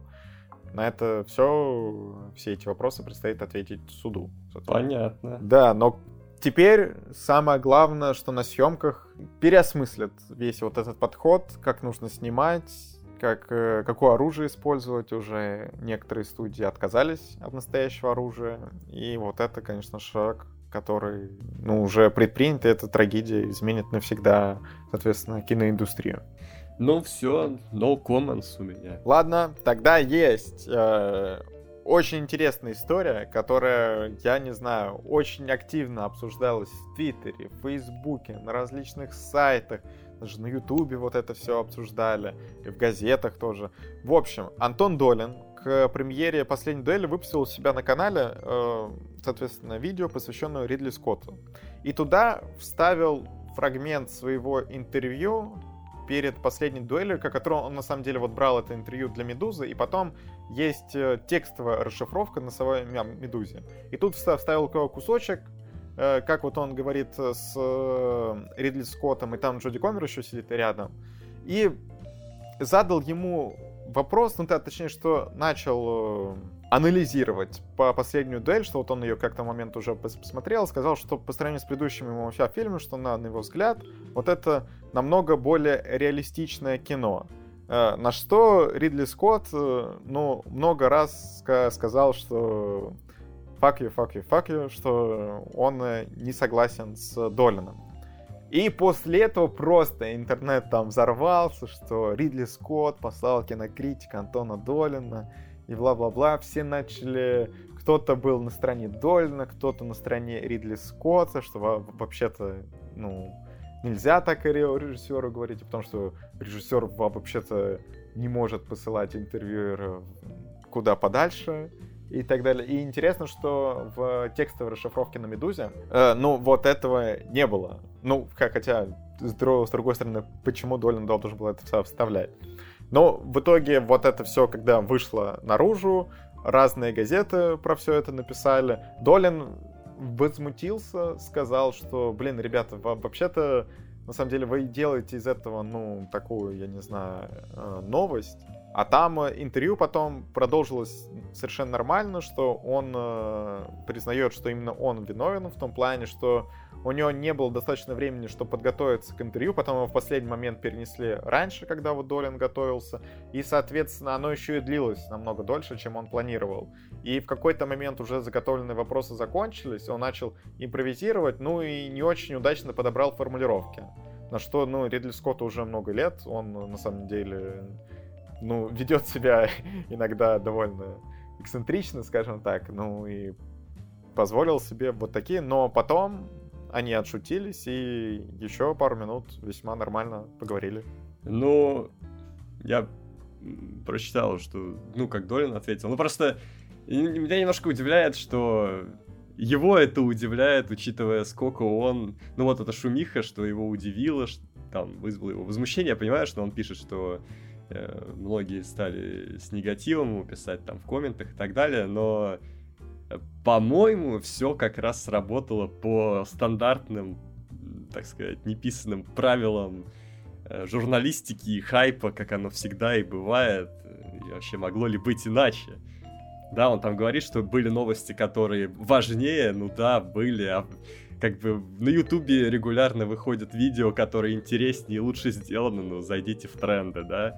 На это все, все эти вопросы предстоит ответить суду. Понятно. Да, но теперь самое главное, что на съемках переосмыслят весь вот этот подход, как нужно снимать, как, э, какое оружие использовать. Уже некоторые студии отказались от настоящего оружия. И вот это, конечно, шаг, который ну, уже предпринят, и эта трагедия изменит навсегда, соответственно, киноиндустрию. Ну все, no comments у меня. Ладно, тогда есть э, очень интересная история, которая, я не знаю, очень активно обсуждалась в Твиттере, в Фейсбуке, на различных сайтах, даже на Ютубе вот это все обсуждали, и в газетах тоже. В общем, Антон Долин к премьере «Последней дуэли» выпустил у себя на канале, э, соответственно, видео, посвященное Ридли Скотту. И туда вставил фрагмент своего интервью перед последней дуэлью, как которого он на самом деле вот брал это интервью для Медузы, и потом есть э, текстовая расшифровка на самой Медузе. И тут вставил кусочек, как вот он говорит с э, Ридли Скоттом, и там Джоди Комер еще сидит рядом. И задал ему вопрос, ну, да, точнее, что начал анализировать по последнюю дуэль, что вот он ее как-то момент уже посмотрел, сказал, что по сравнению с предыдущими его фильмами, что на, на его взгляд, вот это намного более реалистичное кино. Э, на что Ридли Скотт, э, ну, много раз сказал, что fuck you, fuck you, fuck you, что он э, не согласен с Долином. И после этого просто интернет там взорвался, что Ридли Скотт послал кинокритика Антона Долина, и бла-бла-бла. Все начали... Кто-то был на стороне Долина, кто-то на стороне Ридли Скотта, что вообще-то, ну, нельзя так и режиссеру говорить, потому что режиссер вообще-то не может посылать интервьюера куда подальше и так далее. И интересно, что в текстовой расшифровке на Медузе, э, ну, вот этого не было. Ну, хотя, с, с другой стороны, почему Долин должен был это вставлять? Но в итоге вот это все, когда вышло наружу, разные газеты про все это написали. Долин возмутился, сказал, что, блин, ребята, вообще-то, на самом деле, вы делаете из этого, ну, такую, я не знаю, э, новость. А там э, интервью потом продолжилось совершенно нормально, что он э, признает, что именно он виновен в том плане, что у него не было достаточно времени, чтобы подготовиться к интервью, потом его в последний момент перенесли раньше, когда вот Долин готовился, и, соответственно, оно еще и длилось намного дольше, чем он планировал. И в какой-то момент уже заготовленные вопросы закончились, он начал импровизировать, ну и не очень удачно подобрал формулировки. На что, ну, Ридли Скотту уже много лет, он на самом деле, ну, ведет себя иногда довольно эксцентрично, скажем так, ну и позволил себе вот такие, но потом они отшутились и еще пару минут весьма нормально поговорили. Ну, я прочитал, что, ну, как Долин ответил. Ну, просто меня немножко удивляет, что его это удивляет, учитывая, сколько он... Ну, вот эта шумиха, что его удивило, что там вызвало его возмущение. Я понимаю, что он пишет, что э, многие стали с негативом ему писать там в комментах и так далее, но по-моему, все как раз сработало по стандартным, так сказать, неписанным правилам э, журналистики и хайпа, как оно всегда и бывает. И вообще могло ли быть иначе? Да, он там говорит, что были новости, которые важнее, ну да, были, а как бы на Ютубе регулярно выходят видео, которые интереснее и лучше сделаны, ну зайдите в тренды, да.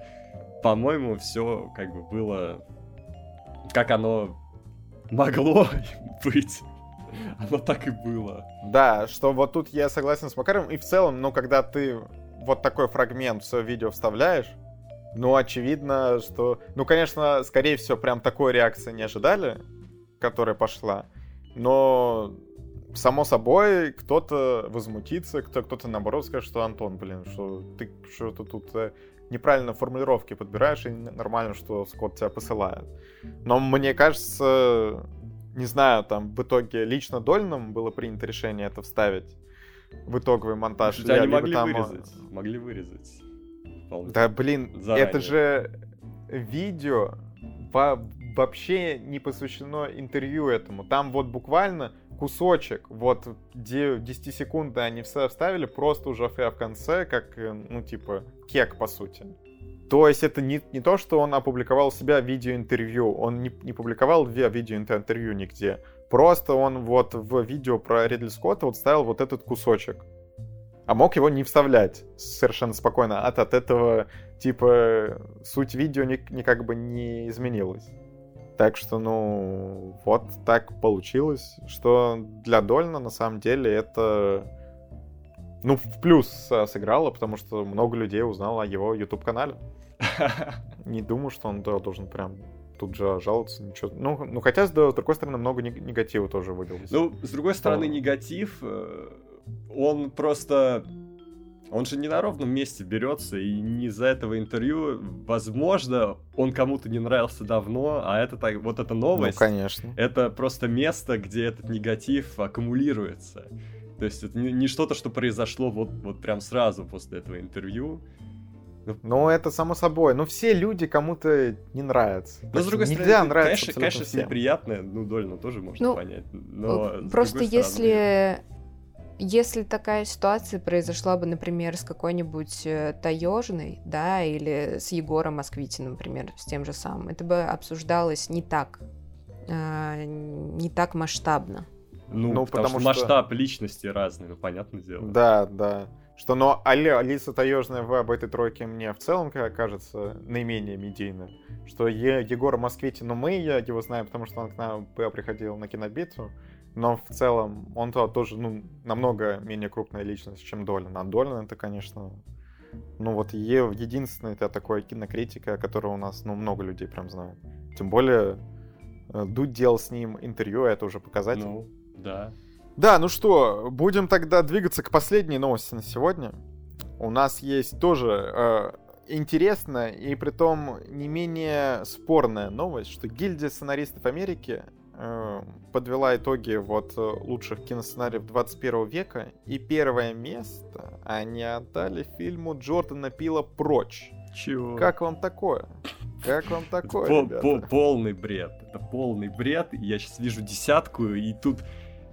По-моему, все как бы было, как оно могло быть. Оно так и было. Да, что вот тут я согласен с Макаром. И в целом, ну, когда ты вот такой фрагмент в свое видео вставляешь, ну, очевидно, что... Ну, конечно, скорее всего, прям такой реакции не ожидали, которая пошла. Но, само собой, кто-то возмутится, кто- кто-то, наоборот, скажет, что Антон, блин, что ты что-то тут э, неправильно формулировки подбираешь, и нормально, что Скотт тебя посылает. Но мне кажется, не знаю, там в итоге лично Дольным было принято решение это вставить в итоговый монтаж. Слушайте, они могли там... вырезать. Могли вырезать. Да, блин, Заранее. это же... видео вообще не посвящено интервью этому. Там вот буквально кусочек, вот 10 секунд они все вставили, просто уже в конце, как, э, ну, типа, кек, по сути. То есть это не, не то, что он опубликовал себя видеоинтервью, он не, не публиковал видеоинтервью нигде. Просто он вот в видео про Ридли Скотта вот ставил вот этот кусочек. А мог его не вставлять совершенно спокойно. От, от этого, типа, суть видео ни, ни как бы не изменилась. Так что, ну, вот так получилось, что для Дольна на самом деле это, ну, в плюс сыграло, потому что много людей узнало о его YouTube-канале. Не думаю, что он должен прям тут же жаловаться, ничего. Ну, ну хотя, с другой стороны, много негатива тоже вылилось. Ну, с другой стороны, негатив, э, он просто... Он же не на ровном месте берется, и не из-за этого интервью, возможно, он кому-то не нравился давно, а это так, вот эта новость, ну, конечно. это просто место, где этот негатив аккумулируется. То есть это не, не что-то, что произошло вот, вот прям сразу после этого интервью. Ну, ну, это само собой. Но все люди кому-то не нравятся. Но, с другой Нельзя стороны, конечно, конечно всем. приятное, ну, Дольно тоже можно ну, понять. Но, просто если... Если такая ситуация произошла бы, например, с какой-нибудь э, Таежной, да, или с Егором Москвитиным, например, с тем же самым, это бы обсуждалось не так, э, не так масштабно. Ну, ну потому, потому что, что масштаб личности разный, ну, понятное дело. Да, да. Что, но Али, Алиса Таежная в об этой тройке мне в целом кажется наименее медийной. Что е, Егора Москвитин, ну мы я его знаем, потому что он к нам приходил на кинобитву. Но в целом он -то тоже ну, намного менее крупная личность, чем Долин. А Долин это, конечно, ну вот е, единственный это такой кинокритика, которого у нас ну, много людей прям знают. Тем более э, Дудь делал с ним интервью, а это уже показатель. Ну, да. Да, ну что, будем тогда двигаться к последней новости на сегодня. У нас есть тоже э, интересная и при том не менее спорная новость, что гильдия сценаристов Америки подвела итоги вот лучших киносценариев 21 века, и первое место они отдали фильму Джордана Пила «Прочь». Чего? Как вам такое? Как вам такое, по, по, Полный бред. Это полный бред. Я сейчас вижу десятку, и тут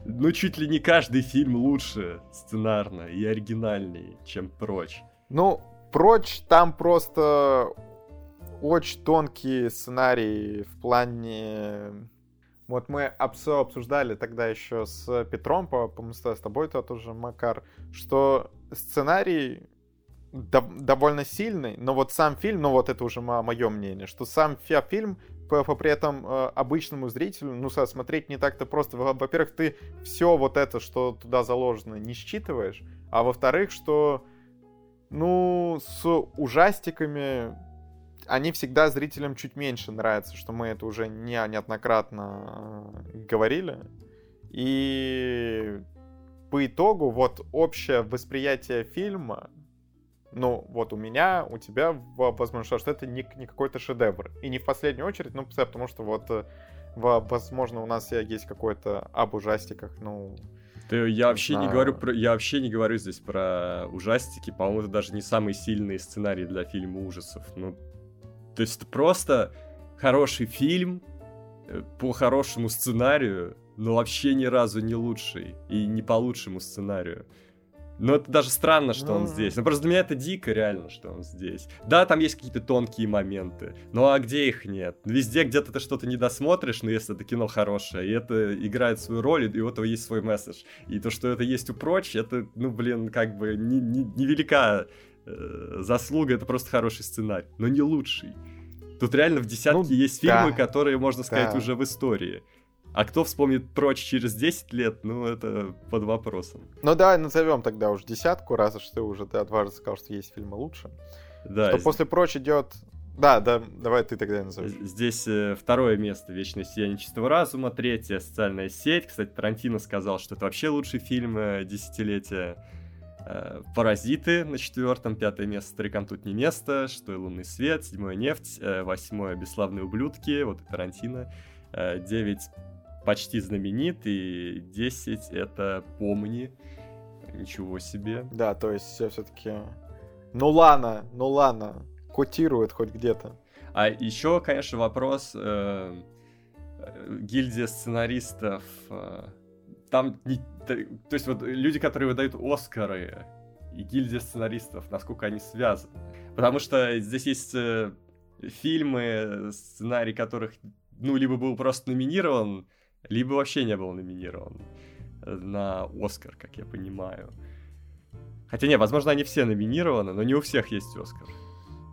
ну, чуть ли не каждый фильм лучше сценарно и оригинальнее, чем прочь. Ну, прочь там просто очень тонкий сценарий в плане... Вот мы обсуждали тогда еще с Петром, по-моему, с тобой-то тоже, Макар, что сценарий довольно сильный, но вот сам фильм, ну вот это уже мое мнение, что сам фильм при этом э, обычному зрителю, ну, смотреть не так-то просто. Во-первых, ты все вот это, что туда заложено, не считываешь, а во-вторых, что, ну, с ужастиками они всегда зрителям чуть меньше нравятся, что мы это уже не, неоднократно э, говорили. И по итогу вот общее восприятие фильма ну, вот у меня, у тебя, возможно, что это не, не какой-то шедевр. И не в последнюю очередь, ну, потому что вот, э, возможно, у нас есть какой-то об ужастиках, ну... Ты, я вообще не, не говорю про, я вообще не говорю здесь про ужастики, по-моему, это даже не самый сильный сценарий для фильма ужасов. Ну, то есть это просто хороший фильм э, по хорошему сценарию, но вообще ни разу не лучший и не по лучшему сценарию. Но это даже странно, что он здесь. Ну, просто для меня это дико, реально, что он здесь. Да, там есть какие-то тонкие моменты, ну а где их нет? Везде где-то ты что-то не досмотришь, но если это кино хорошее, и это играет свою роль, и у этого есть свой месседж. И то, что это есть у прочь, это, ну, блин, как бы невелика не, не э, заслуга, это просто хороший сценарий, но не лучший. Тут реально в десятке ну, есть фильмы, да, которые, можно сказать, да. уже в истории. А кто вспомнит прочь через 10 лет, ну, это под вопросом. Ну, давай назовем тогда уже десятку, раз уж ты уже ты дважды сказал, что есть фильмы лучше. Да. Что после прочь идет да, да, давай ты тогда назовешь. Здесь э, второе место «Вечное сияние чистого разума», третье «Социальная сеть». Кстати, Тарантино сказал, что это вообще лучший фильм э, десятилетия. Э, «Паразиты» на четвертом, пятое место «Старикам тут не место», шестое «Лунный свет», седьмое «Нефть», э, восьмое «Бесславные ублюдки», вот и Тарантино, э, девять почти знаменит, и 10 это помни. Ничего себе. Да, то есть все-таки... Ну ладно, ну ладно, котирует хоть где-то. А еще, конечно, вопрос э, гильдия сценаристов. Э, там, не, то, есть вот люди, которые выдают Оскары и гильдия сценаристов, насколько они связаны. Потому что здесь есть э, фильмы, сценарий которых, ну, либо был просто номинирован, либо вообще не был номинирован на Оскар, как я понимаю. Хотя не, возможно, они все номинированы, но не у всех есть Оскар.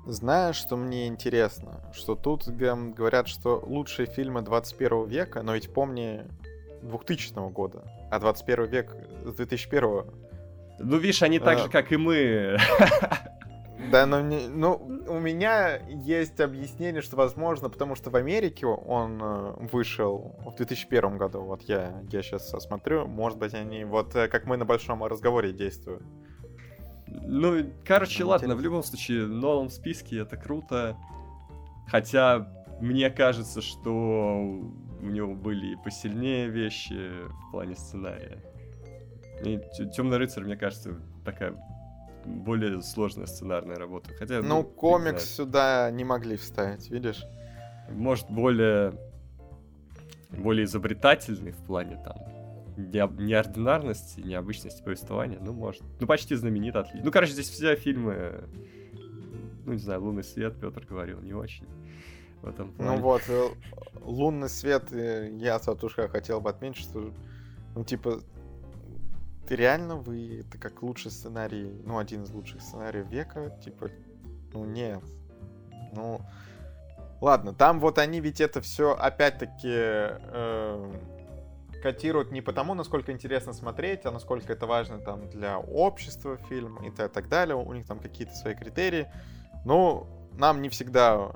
Знаешь, что мне интересно? Что тут говорят, что лучшие фильмы 21 века, но ведь помни 2000 года, а 21 век с 2001. Ну, видишь, они так а... же, как и мы. Да, но не, ну, у меня есть объяснение, что возможно, потому что в Америке он э, вышел в 2001 году. Вот я, я сейчас смотрю, может быть, они вот э, как мы на большом разговоре действуют. Ну, короче, ну, ладно, в любом случае, в новом списке это круто. Хотя мне кажется, что у него были и посильнее вещи в плане сценария. И Темный рыцарь, мне кажется, такая более сложная сценарная работа. Хотя, ну, ну комикс сюда не могли вставить, видишь? Может, более более изобретательный в плане там не, неординарности, необычности повествования, ну, может. Ну, почти знаменит, отлично. Ну, короче, здесь все фильмы, ну, не знаю, «Лунный свет», Петр говорил, не очень в этом ну плане. Ну вот, э, «Лунный свет», э, я, Сатушка, хотел бы отметить, что, ну, типа, ты реально, вы, это как лучший сценарий, ну, один из лучших сценариев века, типа, ну, нет. Ну, ладно, там вот они ведь это все опять-таки э, котируют не потому, насколько интересно смотреть, а насколько это важно там для общества фильм и так далее. У них там какие-то свои критерии. Ну, нам не всегда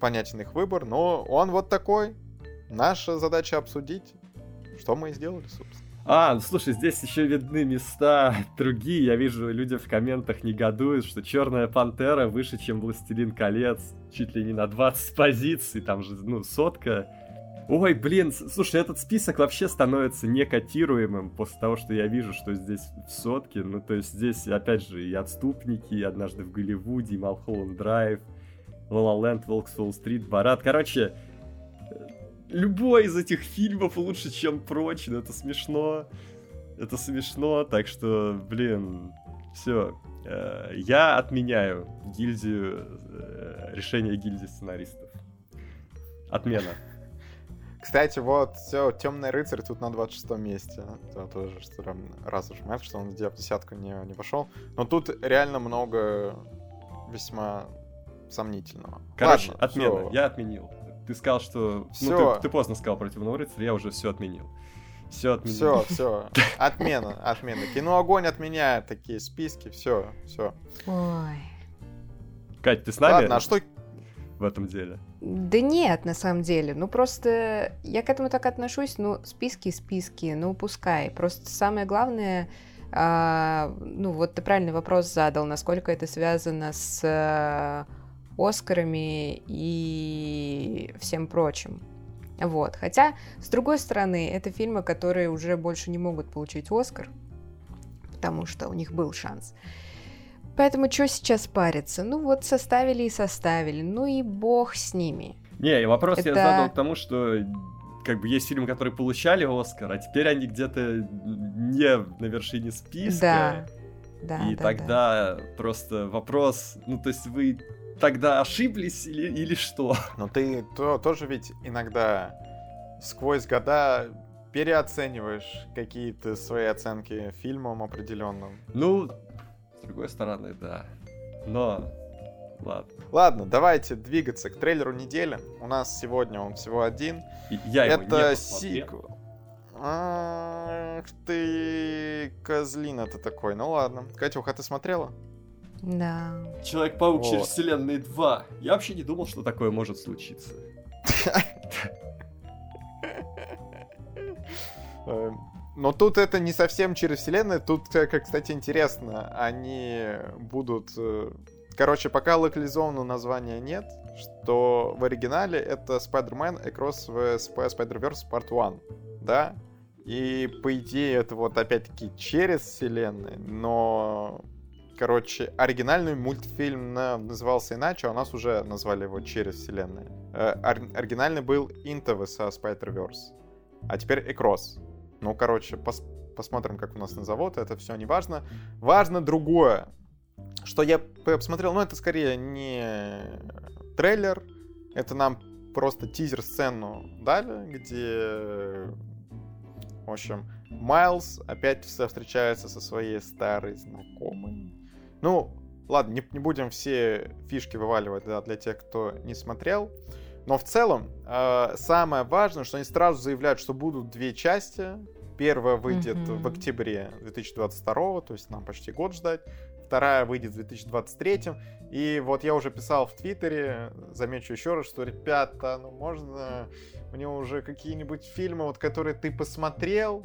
понятен их выбор, но он вот такой. Наша задача обсудить, что мы и сделали, собственно. А, слушай, здесь еще видны места другие. Я вижу, люди в комментах негодуют, что Черная Пантера выше, чем Властелин колец. Чуть ли не на 20 позиций, там же, ну, сотка. Ой, блин, слушай, этот список вообще становится некотируемым после того, что я вижу, что здесь в сотке. Ну, то есть здесь, опять же, и «Отступники», и «Однажды в Голливуде», и «Малхолланд Драйв», «Ла Ленд», «Волк Стрит», «Барат». Короче, любой из этих фильмов лучше, чем прочие. Это смешно. Это смешно, так что, блин, все. Э, я отменяю гильдию, э, решение гильдии сценаристов. Отмена. Кстати, вот, все, Темный рыцарь тут на 26 месте. Это тоже, что раз уж мать, что он в десятку не, не пошел. Но тут реально много весьма сомнительного. Короче, Ладно, отмена. Все. Я отменил. Ты сказал, что... Все. Ну, ты, ты поздно сказал про Темного рыцаря, я уже все отменил. Все отменил. Все, все. Отмена, отмена. Кино огонь отменяет такие списки, все, все. Ой. Кать, ты с нами? Ладно, а что в этом деле? Да нет, на самом деле. Ну, просто я к этому так отношусь, ну, списки, списки, ну, пускай. Просто самое главное, а, ну, вот ты правильный вопрос задал, насколько это связано с а, Оскарами и всем прочим. Вот. Хотя, с другой стороны, это фильмы, которые уже больше не могут получить Оскар, потому что у них был шанс. Поэтому что сейчас париться? Ну вот составили и составили, ну и бог с ними. Не, вопрос Это... я задал к тому, что как бы есть фильмы, которые получали Оскар, а теперь они где-то не на вершине списка. Да. Да, и да, тогда да. просто вопрос, ну то есть вы тогда ошиблись или, или что? Но ты то, тоже ведь иногда сквозь года переоцениваешь какие-то свои оценки фильмам определенным. Ну, другой стороны, да. Но Ладно. Ладно, давайте двигаться к трейлеру недели. У нас сегодня он всего один. Я его Это сиквел. Ах ты, козлина-то такой. Ну ладно. Катюха, ты смотрела? Да. Человек-паук вот. через вселенные 2. Я вообще не думал, что такое может случиться. Эм, но тут это не совсем через вселенную, тут, как, кстати, интересно, они будут... Э, короче, пока локализованного названия нет, что в оригинале это Spider-Man Across the Spider-Verse Part 1, да? И, по идее, это вот опять-таки через вселенную, но короче, оригинальный мультфильм назывался иначе, а у нас уже назвали его через вселенную. Э, оригинальный был Into со Spider-Verse, а теперь Across. Ну, короче, пос посмотрим, как у нас назовут, это все не важно. Важно другое, что я посмотрел, ну, это скорее не трейлер, это нам просто тизер-сцену дали, где, в общем, Майлз опять встречается со своей старой знакомой. Ну, ладно, не, не будем все фишки вываливать да, для тех, кто не смотрел. Но в целом, э, самое важное, что они сразу заявляют, что будут две части. Первая выйдет mm-hmm. в октябре 2022, то есть нам почти год ждать. Вторая выйдет в 2023. И вот я уже писал в Твиттере, замечу еще раз, что, ребята, ну можно мне уже какие-нибудь фильмы, вот которые ты посмотрел,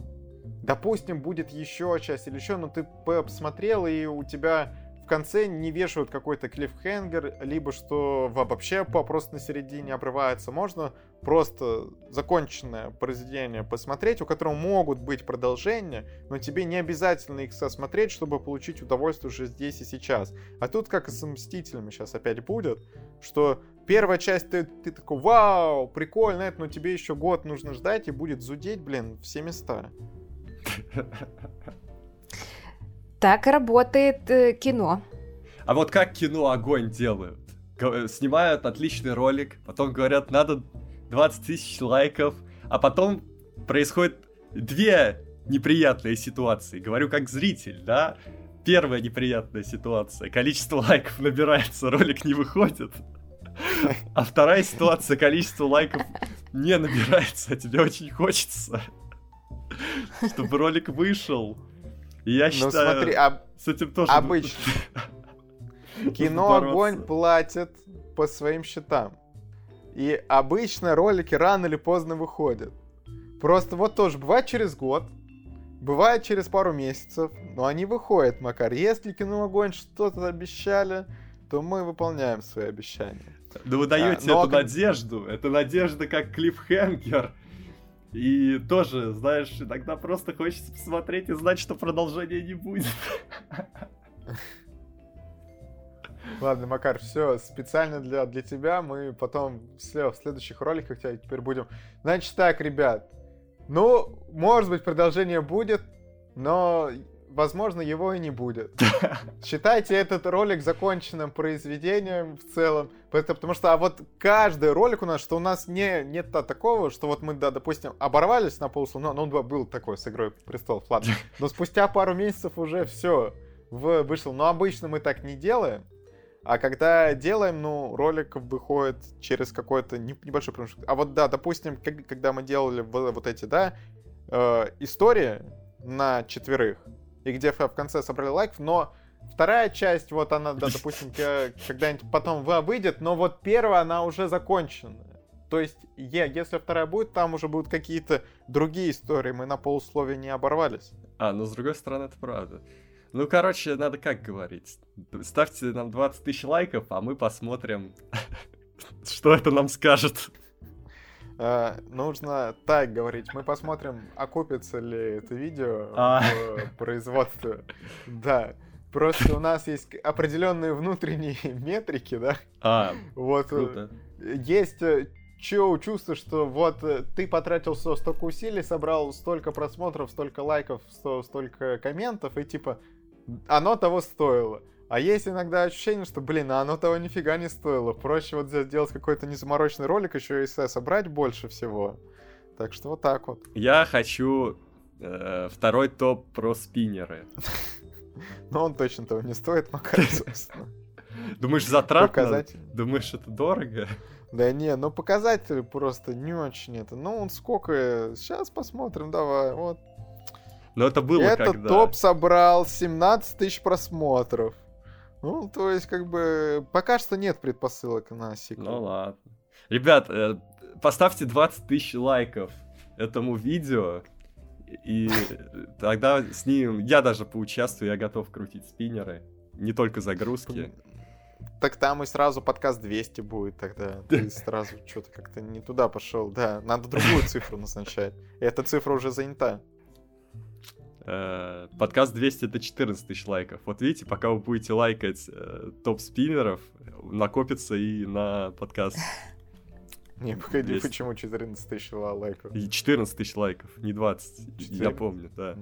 допустим, будет еще часть или еще, но ты посмотрел, и у тебя в конце не вешают какой-то клиффхенгер, либо что вообще просто на середине обрывается. Можно просто законченное произведение посмотреть, у которого могут быть продолжения, но тебе не обязательно их сосмотреть, чтобы получить удовольствие уже здесь и сейчас. А тут как и с Мстителями сейчас опять будет, что первая часть ты, ты такой, вау, прикольно, это, но тебе еще год нужно ждать и будет зудеть, блин, все места. Так работает э, кино. А вот как кино огонь делают? Э, снимают отличный ролик, потом говорят, надо 20 тысяч лайков, а потом происходит две неприятные ситуации. Говорю как зритель, да? Первая неприятная ситуация. Количество лайков набирается, ролик не выходит. А вторая ситуация, количество лайков не набирается, а тебе очень хочется. Чтобы ролик вышел. Я ну, считаю, смотри, об... с этим тоже... Обычно. Кино огонь платит по своим счетам. И обычно ролики рано или поздно выходят. Просто вот тоже бывает через год, бывает через пару месяцев, но они выходят, Макар. Если кино огонь что-то обещали, то мы выполняем свои обещания. Да вы даете а, но... эту надежду. Это надежда как клиффхенгер. И тоже, знаешь, иногда просто хочется посмотреть и знать, что продолжения не будет. Ладно, Макар, все, специально для, для тебя. Мы потом в следующих роликах тебя теперь будем... Значит так, ребят. Ну, может быть, продолжение будет, но возможно, его и не будет. Считайте этот ролик законченным произведением в целом. Потому что, а вот каждый ролик у нас, что у нас не, нет такого, что вот мы, да, допустим, оборвались на полуслова, ну, ну, был такой с игрой престолов, ладно. Но спустя пару месяцев уже все вышло. Но обычно мы так не делаем. А когда делаем, ну, ролик выходит через какой-то небольшой промежуток. А вот да, допустим, когда мы делали вот эти, да, э, истории на четверых, и где в конце собрали лайков, но вторая часть, вот она, да, допустим, когда-нибудь потом выйдет, но вот первая, она уже закончена. То есть, если вторая будет, там уже будут какие-то другие истории, мы на полусловие не оборвались. А, ну, с другой стороны, это правда. Ну, короче, надо как говорить. Ставьте нам 20 тысяч лайков, а мы посмотрим, что это нам скажет. Uh, нужно так говорить. Мы посмотрим, окупится ли это видео а. в производстве. Да. Просто у нас есть определенные внутренние метрики, да? А, вот. Э, круто. Есть э, чувство, что вот э, ты потратил столько усилий, собрал столько просмотров, столько лайков, столько комментов, и типа оно того стоило. А есть иногда ощущение, что, блин, а оно того нифига не стоило. Проще вот сделать какой-то незамороченный ролик, еще и собрать больше всего. Так что вот так вот. Я хочу э, второй топ про спиннеры. Но он точно того не стоит, Макар, собственно. Думаешь, затратно? Думаешь, это дорого? Да не, ну показатели просто не очень это. Ну, он сколько... Сейчас посмотрим, давай. Вот. Но это было Этот когда? топ собрал 17 тысяч просмотров. Ну, то есть, как бы, пока что нет предпосылок на сиквел. Ну ладно. Ребят, э, поставьте 20 тысяч лайков этому видео, и тогда с ним я даже поучаствую, я готов крутить спиннеры. Не только загрузки. Так там и сразу подкаст 200 будет тогда. Ты сразу что-то как-то не туда пошел. Да, надо другую цифру назначать. Эта цифра уже занята. Э, подкаст 200 это 14 тысяч лайков. Вот видите, пока вы будете лайкать э, топ-спиннеров, накопится и на подкаст. Не, погоди, почему 14 тысяч лайков? И 14 тысяч лайков, не 20. 4? Я помню, да.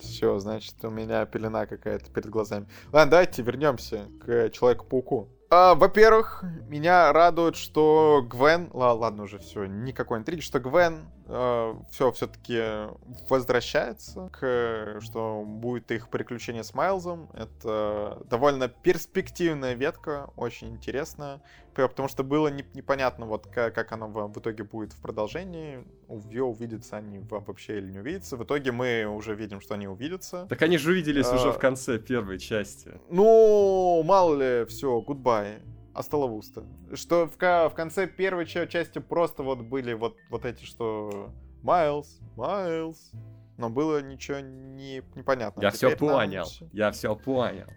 Все, значит, у меня пелена какая-то перед глазами. Ладно, давайте вернемся к Человеку-пауку. А, во-первых, меня радует, что Гвен... ладно, уже все, никакой интриги, что Гвен э, все все-таки возвращается к... что будет их приключение с Майлзом. Это довольно перспективная ветка, очень интересная потому что было не, непонятно, вот как, как оно в, в итоге будет в продолжении. Ее увидятся они вообще или не увидятся. В итоге мы уже видим, что они увидятся. Так они же увиделись а, уже в конце первой части. Ну, мало ли, все, гудбай. Асталавуста. Что в, в конце первой части просто вот были вот, вот эти, что Майлз, Майлз. Но было ничего не, непонятно. Я все понял. Нам... Я все понял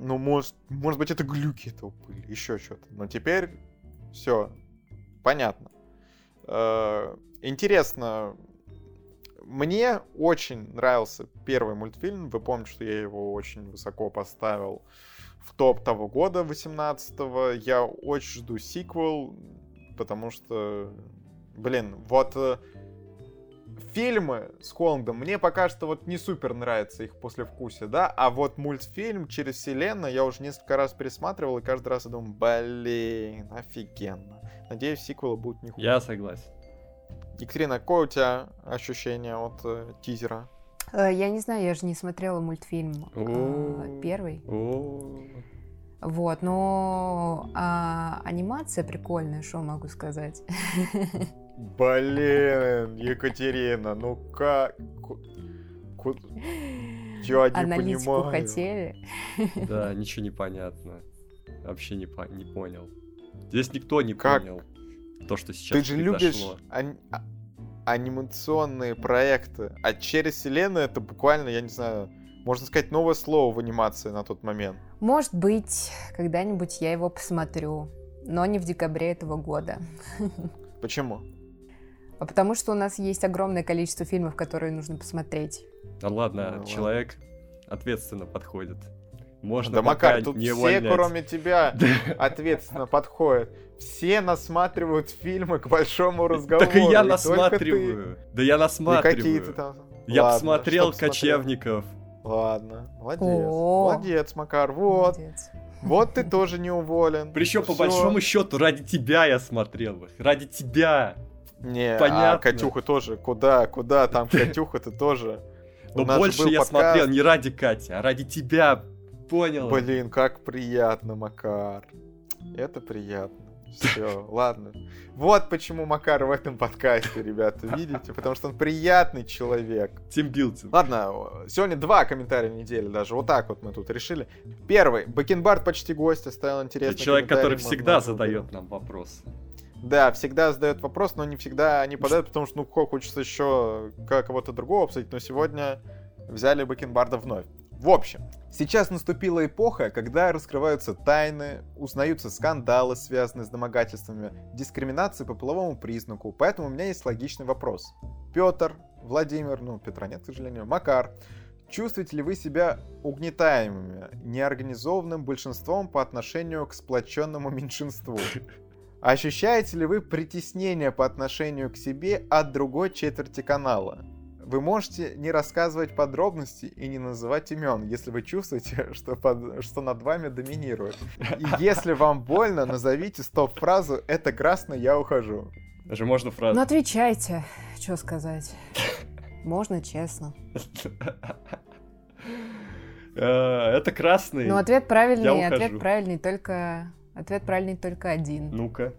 ну, может, может быть, это глюки этого были, еще что-то. Но теперь все понятно. Э, интересно, мне очень нравился первый мультфильм. Вы помните, что я его очень высоко поставил в топ того года, 18-го. Я очень жду сиквел, потому что, блин, вот э, фильмы с Холландом мне пока что вот не супер нравится их послевкусие, да, а вот мультфильм через вселенную я уже несколько раз пересматривал, и каждый раз я думаю, блин, офигенно. Надеюсь, сиквелы будут не хуже. Я согласен. Екатерина, какое у тебя ощущение от э, тизера? Э, я не знаю, я же не смотрела мультфильм э, первый. Вот, но а, анимация прикольная, что могу сказать. Блин, Екатерина, ну как... Я не Аналитику понимаю. хотели. Да, ничего не понятно. Вообще не, по... не понял. Здесь никто не как? понял то, что сейчас Ты же любишь ани... А, анимационные проекты, а через вселенную это буквально, я не знаю, можно сказать, новое слово в анимации на тот момент. Может быть, когда-нибудь я его посмотрю, но не в декабре этого года. Почему? а потому что у нас есть огромное количество фильмов, которые нужно посмотреть. Да ладно, ну, человек ладно. ответственно подходит. Можно да, Макар, тут все, увольнять. кроме тебя, ответственно подходят. Все насматривают фильмы к большому разговору. Так и я насматриваю. Да я насматриваю. ты там... Я Ладно, посмотрел «Кочевников». Ладно, молодец. Молодец, Макар, вот. Молодец. Вот ты тоже не уволен. Причем, по большому счету, ради тебя я смотрел их. Ради тебя. Не, а Понятно. а Катюха тоже. Куда, куда там Катюха-то тоже? Но больше я подкаст. смотрел не ради Кати, а ради тебя. Понял? Блин, как приятно, Макар. Это приятно. Все, ладно. Вот почему Макар в этом подкасте, ребята, видите? Потому что он приятный человек. Тимбилдинг. Ладно, сегодня два комментария в неделю даже. Вот так вот мы тут решили. Первый. Бакенбард почти гость оставил интересный Это человек, который всегда задает нам вопросы. Да, всегда задает вопрос, но не всегда они подают, потому что, ну, хочется еще кого-то другого обсудить, но сегодня взяли Бакенбарда вновь. В общем, сейчас наступила эпоха, когда раскрываются тайны, узнаются скандалы, связанные с домогательствами, дискриминацией по половому признаку, поэтому у меня есть логичный вопрос. Петр, Владимир, ну, Петра нет, к сожалению, Макар, Чувствуете ли вы себя угнетаемыми, неорганизованным большинством по отношению к сплоченному меньшинству? Ощущаете ли вы притеснение по отношению к себе от другой четверти канала? Вы можете не рассказывать подробности и не называть имен, если вы чувствуете, что, под, что над вами доминирует. И если вам больно, назовите стоп-фразу «Это красно, я ухожу». Даже можно фразу. Ну отвечайте, что сказать. Можно честно. Э, это красный. Ну ответ правильный, ответ правильный, только Ответ правильный только один. Ну-ка.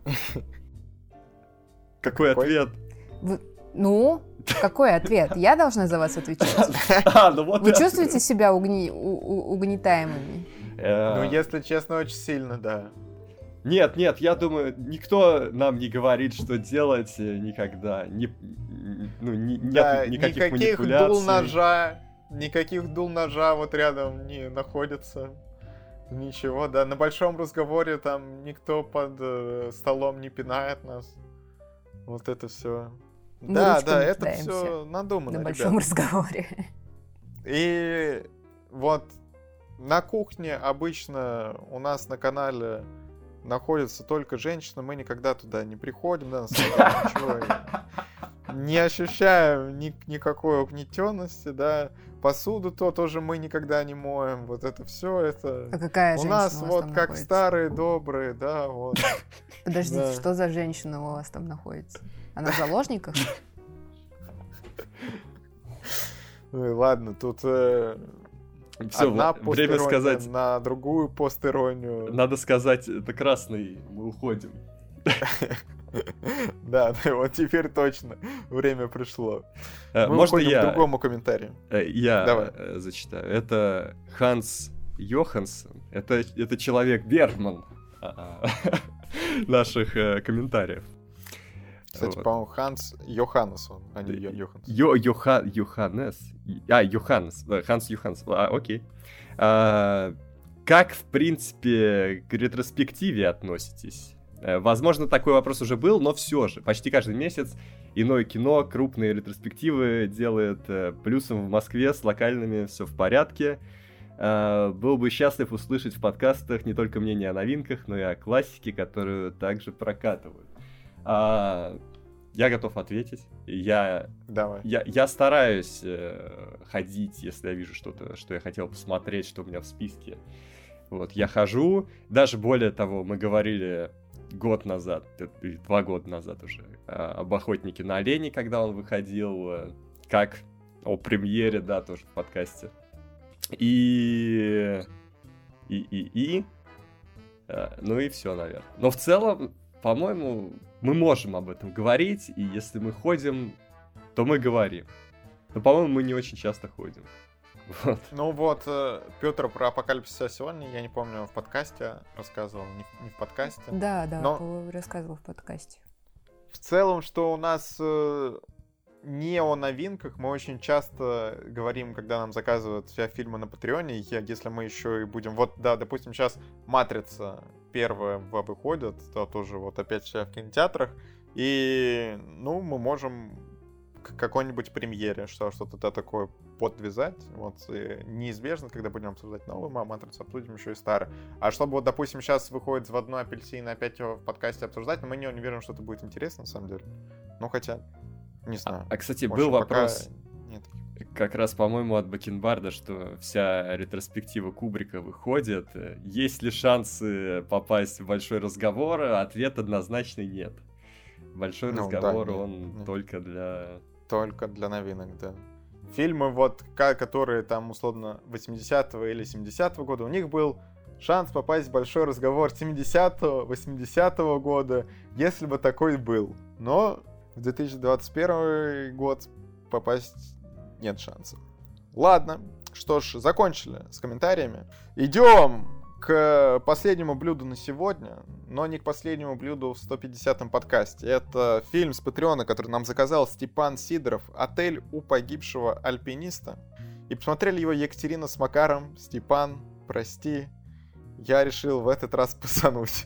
Какой ответ? Ну, какой ответ? Я должна за вас отвечать. А, ну Вы чувствуете себя угнетаемыми? Э, ну, если честно, очень сильно, да. Нет, нет, я думаю, никто нам не говорит, что делать э, никогда. Не, ну, не, да, нет никаких, никаких манипуляций. дул ножа, никаких дул ножа вот рядом не находится. Ничего, да, на большом разговоре там никто под э, столом не пинает нас. Вот это все. Мы Да, да, это все надумано, на большом ребят. разговоре. И вот на кухне обычно у нас на канале находятся только женщины, мы никогда туда не приходим, да, на самом деле ничего не ощущаем ни- никакой угнетенности, да. Посуду то тоже мы никогда не моем. Вот это все, А это... какая У нас у вас вот там как находится? старые добрые, да, вот. Подождите, Да. что за женщина у вас там находится? Она в заложниках? Ой, Ладно, тут э, Все, одна время сказать. на другую постиронию. Надо сказать, это красный, мы уходим. Да, вот теперь точно время пришло. Э, Мы Можно уходим к я, другому комментарию. э, я Давай. э, зачитаю? Это Ханс Йоханссон. Это, это человек Бергман а, наших э, комментариев. Кстати, Вот. по-моему, Ханс Йоханнессон, а не Йоханс. Йо, Йоха, Йоханнес. А, Йоханнес. Ханс Йоханнес. А, окей. А, как, в принципе, к ретроспективе относитесь? Э, Возможно, такой вопрос уже был, но все же. Почти каждый месяц иное кино, крупные ретроспективы делает э, плюсом в Москве с локальными все в порядке. А, Был бы счастлив услышать в подкастах не только мнение о новинках, но и о классике, которую также прокатывают. А, Я готов ответить. Я Давай. я, я стараюсь э, ходить, если я вижу что-то, что я хотел посмотреть, что у меня в списке. Вот, я хожу. Даже более того, мы говорили год назад, э, два года назад уже, э, об охотнике на оленей, когда он выходил, э, как о премьере, да, тоже в подкасте. И... И, и, и... Ну и все, наверное. Но в целом, по-моему, мы можем об этом говорить, и если мы ходим то мы говорим. Но, по-моему, мы не очень часто ходим. Вот. Ну вот, Петр про апокалипсис сегодня, я не помню, в подкасте рассказывал, не в, не в подкасте. Да, да, Но- рассказывал в подкасте. В целом, что у нас э, не о новинках, мы очень часто говорим, когда нам заказывают все фильмы на Патреоне, если мы еще и будем... Вот, да, допустим, сейчас «Матрица» первая в- выходит, то тоже вот опять все в кинотеатрах, и, ну, мы можем к какой-нибудь премьере что- что-то такое подвязать. Вот и неизбежно, когда будем обсуждать новую «Ма- матрицу, обсудим еще и старую. А чтобы вот, допустим, сейчас выходит в одну апельсин, и опять его в подкасте обсуждать, но мы не уверены, что это будет интересно, на самом деле. Ну, хотя, не знаю. А, кстати, В был вопрос нет. как раз, по-моему, от Бакенбарда, что вся ретроспектива Кубрика выходит. Э, Есть ли шансы попасть в большой разговор? Ответ однозначно нет. Большой Ну, да, разговор, нет, он нет. только для... Только для новинок, да. Фильмы, вот, которые там, условно, 80-го или 70-го года, у них был шанс попасть в большой разговор 70-го, 80-го года, если бы такой был. Но в 2021 год попасть нет шансов. Ладно, что ж, закончили с комментариями. Идем к последнему блюду на сегодня, но не к последнему блюду в 150-м подкасте. Это фильм с Патреона, который нам заказал Степан Сидоров «Отель у погибшего альпиниста». И посмотрели его Екатерина с Макаром. Степан, прости, я решил в этот раз пасануть.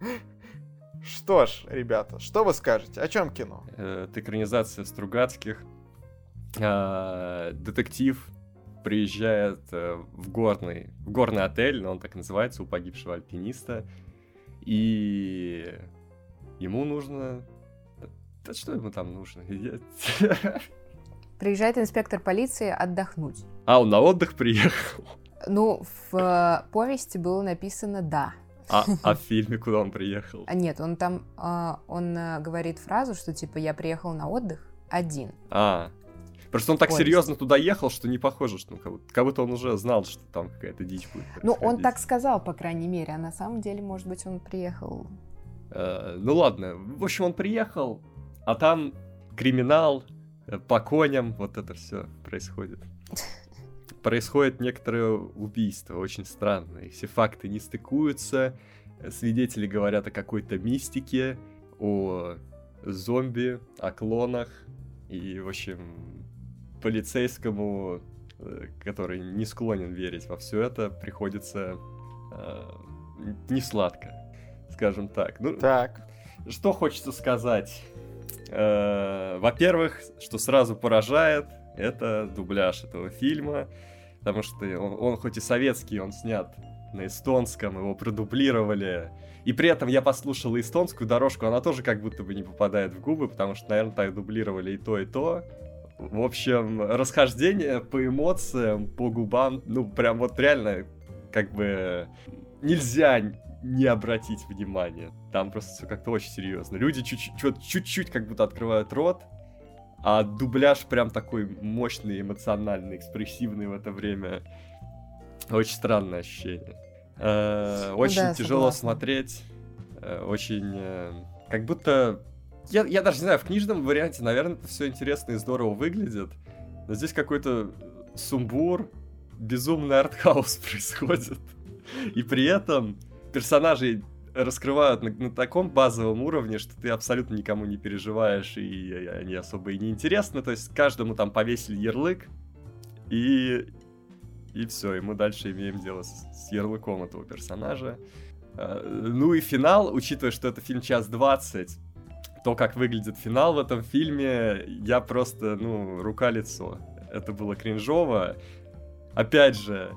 Что ж, ребята, что вы скажете? О чем кино? э, Это экранизация Стругацких. А, Детектив приезжает э, в горный, в горный отель, но он так называется, у погибшего альпиниста. И ему нужно... Да, что ему там нужно? Приезжает инспектор полиции отдохнуть. А, он на отдых приехал. Ну, в э, повести было написано «да». А, а в фильме куда он приехал? А нет, он там, а, он э, говорит фразу, что типа «я приехал на отдых один». А, просто он так Повесть. серьезно туда ехал, что не похоже, что ну, как, будто, как будто он уже знал, что там какая-то дичь будет Ну, он так сказал, по крайней мере, а на самом деле, может быть, он приехал... Э, ну ладно, в общем, он приехал, а там криминал, э, по коням, вот это все происходит. Происходит некоторое убийство, очень странное. Все факты не стыкуются, свидетели говорят о какой-то мистике, о зомби, о клонах, и, в общем, полицейскому, э, который не склонен верить во все это, приходится э, не сладко, скажем так. Ну, Так, что хочется сказать? Э, во-первых, что сразу поражает, это дубляж этого фильма, потому что он, он хоть и советский, он снят на эстонском, его продублировали. И при этом я послушал эстонскую дорожку, она тоже как будто бы не попадает в губы, потому что, наверное, так дублировали и то, и то. В общем, расхождение по эмоциям, по губам, ну, прям вот реально, как бы, нельзя не обратить внимания. Там просто все как-то очень серьезно. Люди чуть-чуть как будто открывают рот, а дубляж прям такой мощный, эмоциональный, экспрессивный в это время. Очень странное ощущение. Э, очень да, тяжело согласна. смотреть. Э, очень... Э, как будто... Я, я даже не знаю, в книжном варианте, наверное, это все интересно и здорово выглядит. Но здесь какой-то сумбур, безумный артхаус происходит. И при этом персонажей раскрывают на, на таком базовом уровне, что ты абсолютно никому не переживаешь, и они особо и не интересны. То есть каждому там повесили ярлык, и, и все, и мы дальше имеем дело с, с ярлыком этого персонажа. А, ну и финал, учитывая, что это фильм час двадцать, то, как выглядит финал в этом фильме, я просто, ну, рука-лицо. Это было кринжово. Опять же,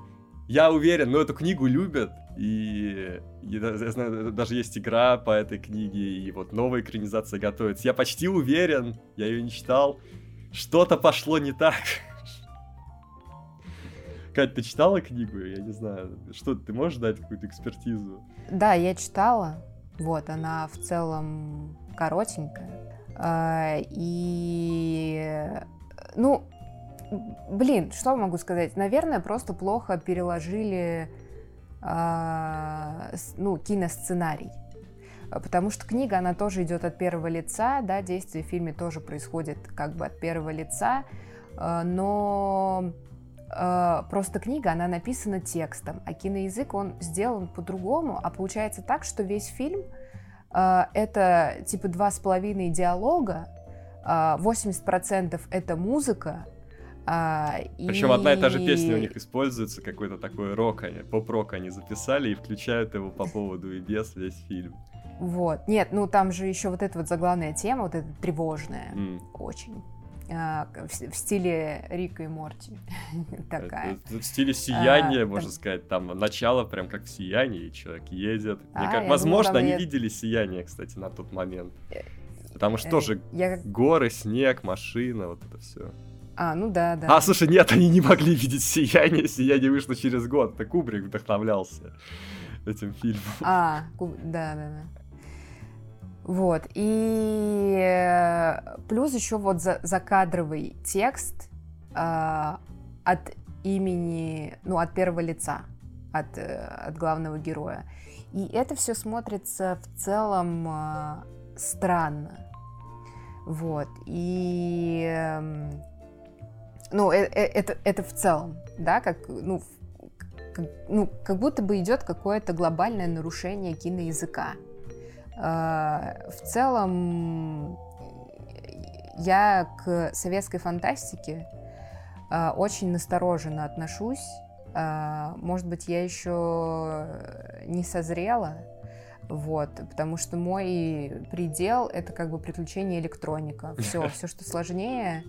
я уверен, но эту книгу любят, и я знаю, даже есть игра по этой книге, и вот новая экранизация готовится. Я почти уверен, я ее не читал, что-то пошло не так. Кать, ты читала книгу? Я не знаю. Что, ты можешь дать какую-то экспертизу? Да, я читала. Вот, она в целом коротенькая. А, и, ну, блин, что могу сказать? Наверное, просто плохо переложили а, ну, киносценарий. Потому что книга, она тоже идет от первого лица, да, действие в фильме тоже происходит как бы от первого лица, а, но просто книга, она написана текстом, а киноязык, он сделан по-другому, а получается так, что весь фильм это типа два с половиной диалога, 80% это музыка, а, Причем и... одна и та же песня у них используется, какой-то такой рок, они, поп-рок они записали и включают его по поводу и без весь фильм. Вот. Нет, ну там же еще вот эта вот заглавная тема, вот эта тревожная, mm. очень. А, в, стиле Рика и Морти. Такая. В стиле сияния, а, можно там... сказать. Там начало прям как в сиянии, человек едет. А, как... Возможно, думала, они я... видели сияние, кстати, на тот момент. Э, Потому что э, тоже я... горы, снег, машина, вот это все. А, ну да, да. А, слушай, нет, они не могли видеть «Сияние». «Сияние» вышло через год. Это Кубрик вдохновлялся этим фильмом. А, да, да, да. Вот, и плюс еще вот за, закадровый текст э, от имени, ну, от первого лица, от, э, от главного героя. И это все смотрится в целом э, странно. Вот, и э, ну, э, э, это, это в целом, да, как, ну, как, ну, как будто бы идет какое-то глобальное нарушение киноязыка. Э, в целом, я к советской фантастике очень настороженно отношусь. Может быть, я еще не созрела, вот, потому что мой предел это как бы приключение электроника. Все, все, что сложнее,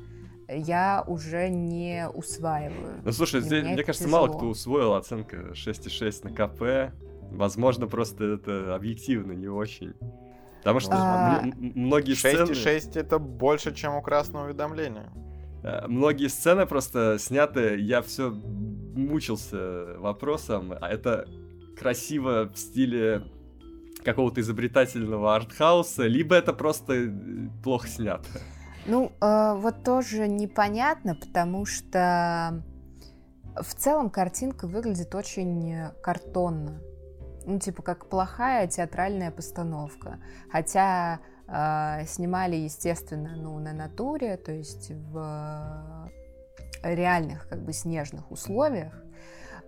я уже не усваиваю. Ну слушай, здесь, мне кажется, тяжело. мало кто усвоил оценка 6,6 на КП. Возможно, просто это объективно не очень. Потому что а... многие сцены... 6,6 это больше, чем у красного уведомления. Э, многие сцены просто сняты, я все мучился вопросом, а это красиво в стиле какого-то изобретательного артхауса, либо это просто плохо снято. Ну, э, вот тоже непонятно, потому что в целом картинка выглядит очень картонно. Ну, типа, как плохая театральная постановка. Хотя э, снимали, естественно, ну, на натуре, то есть в реальных, как бы, снежных условиях.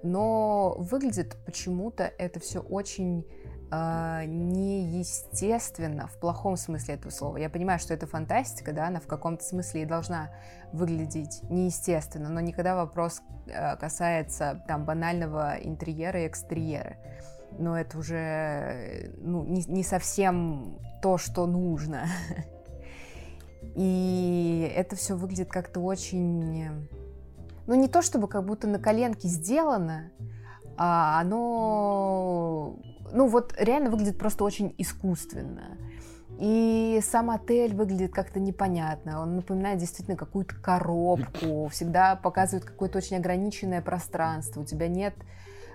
Но выглядит почему-то это все очень э, неестественно в плохом смысле этого слова. Я понимаю, что это фантастика, да, она в каком-то смысле и должна выглядеть неестественно, но никогда вопрос э, касается там банального интерьера и экстерьера. Но это уже ну, не, не совсем то, что нужно. И это все выглядит как-то очень... Ну, не то чтобы как будто на коленке сделано, а оно... Ну, вот реально выглядит просто очень искусственно. И сам отель выглядит как-то непонятно. Он напоминает действительно какую-то коробку. Всегда показывает какое-то очень ограниченное пространство. У тебя нет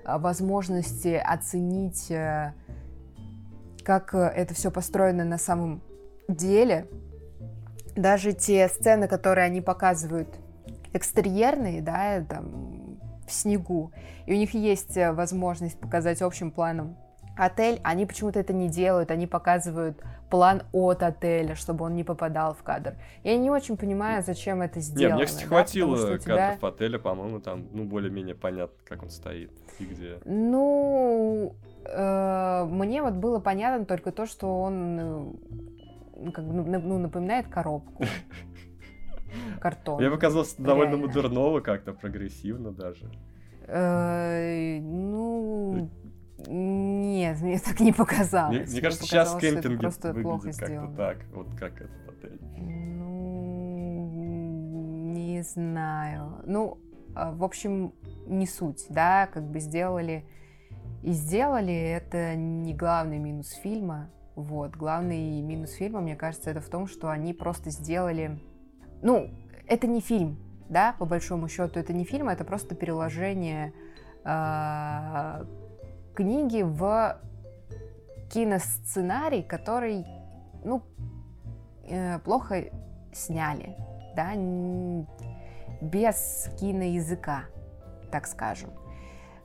возможности оценить, э, как это все построено на самом деле. Даже те сцены, которые они показывают экстерьерные, да, там, в снегу, и у них есть э, возможность показать общим планом отель, они почему-то это не делают, они показывают план от отеля, чтобы он не попадал в кадр. Я не очень понимаю, зачем это сделано. Не, мне, кстати, да, хватило тебя... кадров отеля, по-моему, там, ну, более-менее понятно, как он стоит и где. Ну, э, мне вот было понятно только то, что он э, как бы, ну, ну напоминает коробку. Картон. Мне показалось довольно модерново как-то, прогрессивно даже. Э, ну, нет, мне так не показалось. Мне, мне кажется, сейчас кемпинг просто выглядит как-то так, вот как этот отель. Ну, не знаю. Ну, а, в общем, не суть, да, как бы сделали и сделали, это не главный минус фильма, вот, главный минус фильма, мне кажется, это в том, что они просто сделали, ну, это не фильм, да, по большому счету, это не фильм, это просто переложение э, книги в киносценарий, который, ну, э, плохо сняли, да, без киноязыка, так скажем.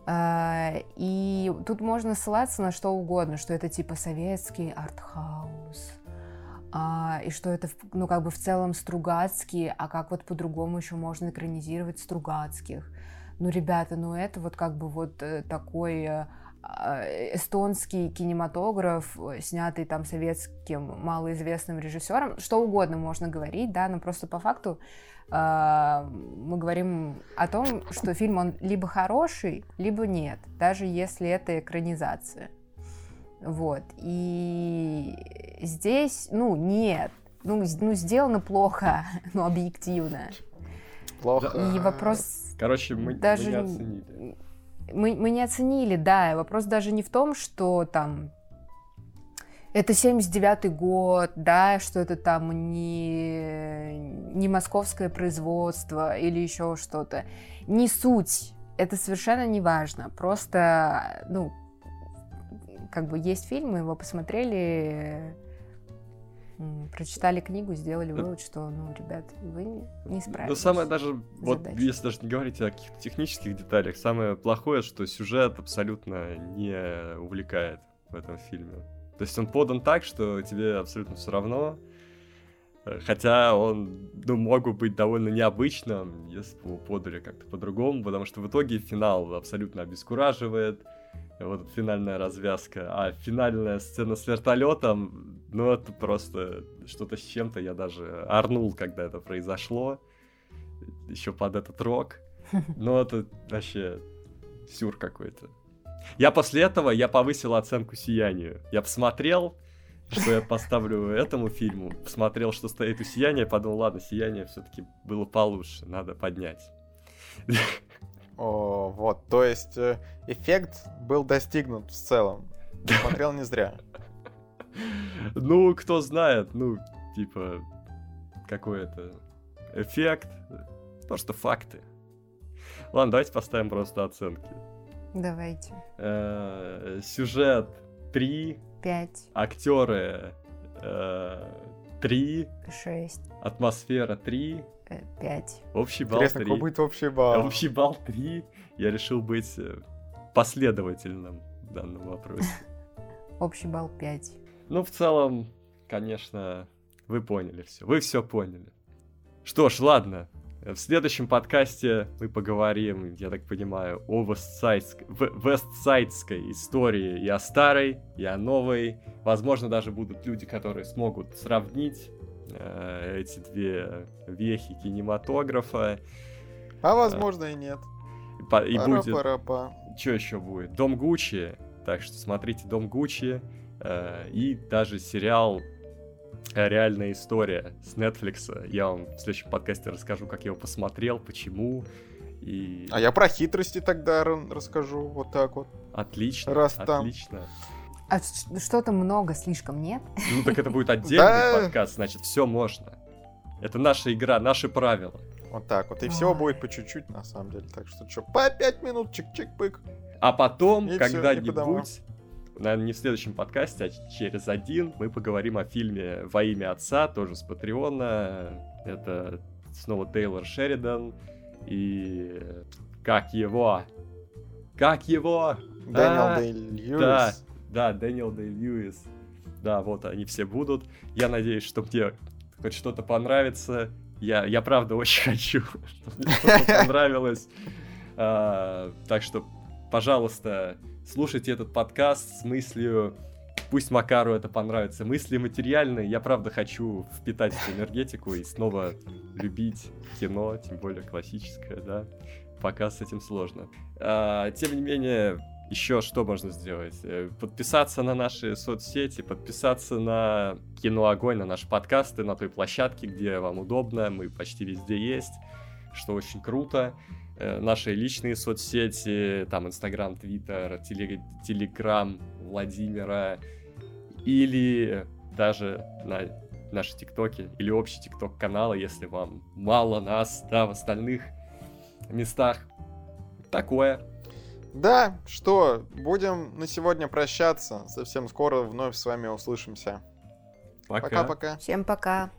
Э, и тут можно ссылаться на что угодно, что это типа советский артхаус, а, и что это, ну, как бы в целом Стругацкий, а как вот по-другому еще можно экранизировать Стругацких. Ну, ребята, ну это вот как бы вот э, такой э, эстонский кинематограф, э, снятый там советским малоизвестным режиссером, что угодно можно говорить, да, но просто по факту э, мы говорим о том, что фильм он либо хороший, либо нет, даже если это экранизация. Вот. И здесь, ну, нет. Ну, ну сделано плохо, ну, объективно. Плохо. И вопрос... Короче, мы, даже... мы не оценили мы, мы не оценили, да. Вопрос даже не в том, что там это 79-й год, да, что это там не, не московское производство или еще что-то. Не суть. Это совершенно не важно. Просто, ну, как бы есть фильм, мы его посмотрели, прочитали книгу, сделали вывод, что, ну, ребят, вы не справились. Ну, самое даже, вот если даже не говорить о каких-то технических деталях, самое плохое, что сюжет абсолютно не увлекает в этом фильме. То есть он подан так, что тебе абсолютно все равно, э, Хотя он, ну, мог бы быть довольно необычным, если бы его подали как-то по-другому, потому что в итоге финал абсолютно обескураживает вот финальная развязка. А финальная сцена с вертолетом, ну это просто что-то с чем-то. Я даже орнул, когда это произошло. Еще под этот рок. Ну это вообще сюр какой-то. Я после этого, я повысил оценку «Сиянию». Я посмотрел, что я поставлю этому фильму, посмотрел, что стоит у «Сияния», подумал, ладно, «Сияние» все-таки было получше, надо поднять. О, вот, то есть э, эффект был достигнут в целом. Смотрел не зря. Ну, кто знает, ну, типа, какой это эффект, просто факты. Ладно, давайте поставим просто оценки. Давайте. Э, сюжет 3. 5. Актеры 3. Э, 6. Атмосфера 3. 5. Общий балл Интересно, 3. какой будет общий балл? Общий балл 3. Я решил быть э, последовательным в данном вопросе. Общий балл 5. Ну, в целом, конечно, вы поняли все. Вы все поняли. Что ж, ладно. В следующем подкасте мы поговорим, я так понимаю, о вестсайдской, вестсайдской истории и о старой, и о новой. Возможно, даже будут люди, которые смогут сравнить Э, эти две вехи кинематографа. А возможно и нет. По, и будет... Что еще будет? Дом Гуччи. Так что смотрите Дом Гуччи. Э, и даже сериал реальная история с Netflix. Я вам в следующем подкасте расскажу, как я его посмотрел, почему. И... А я про хитрости тогда расскажу, вот так вот. Отлично, Раз отлично. А что-то много слишком, нет? Ну так это будет отдельный подкаст, значит, все можно. Это наша игра, наши правила. Вот так вот. И всего будет по чуть-чуть, на самом деле. Так что что, по пять минут, чик-чик-пык. А потом, когда-нибудь, наверное, не в следующем подкасте, а через один, мы поговорим о фильме «Во имя отца», тоже с Патреона. Это снова Тейлор Шеридан. И как его? Как его? Дэниел Дэй Льюис. Да, да, Дэниел Дэй Льюис. Да, вот они все будут. Я надеюсь, что мне хоть что-то понравится. Я, я правда очень хочу, чтобы мне что-то понравилось. А, так что, пожалуйста, слушайте этот подкаст с мыслью, пусть Макару это понравится. Мысли материальные, я правда хочу впитать эту энергетику и снова любить кино, тем более классическое, да. Пока с этим сложно. А, тем не менее, еще что можно сделать? Э, подписаться на наши соцсети, подписаться на Кино Огонь, на наши подкасты, на той площадке, где вам удобно. Мы почти везде есть, что очень круто. Э, наши личные соцсети, там Инстаграм, Твиттер, Телеграм Владимира или даже на наши ТикТоки или общий ТикТок канала, если вам мало нас, да, в остальных местах. Такое. Да, что, будем на сегодня прощаться. Совсем скоро вновь с вами услышимся. Пока-пока. Всем пока.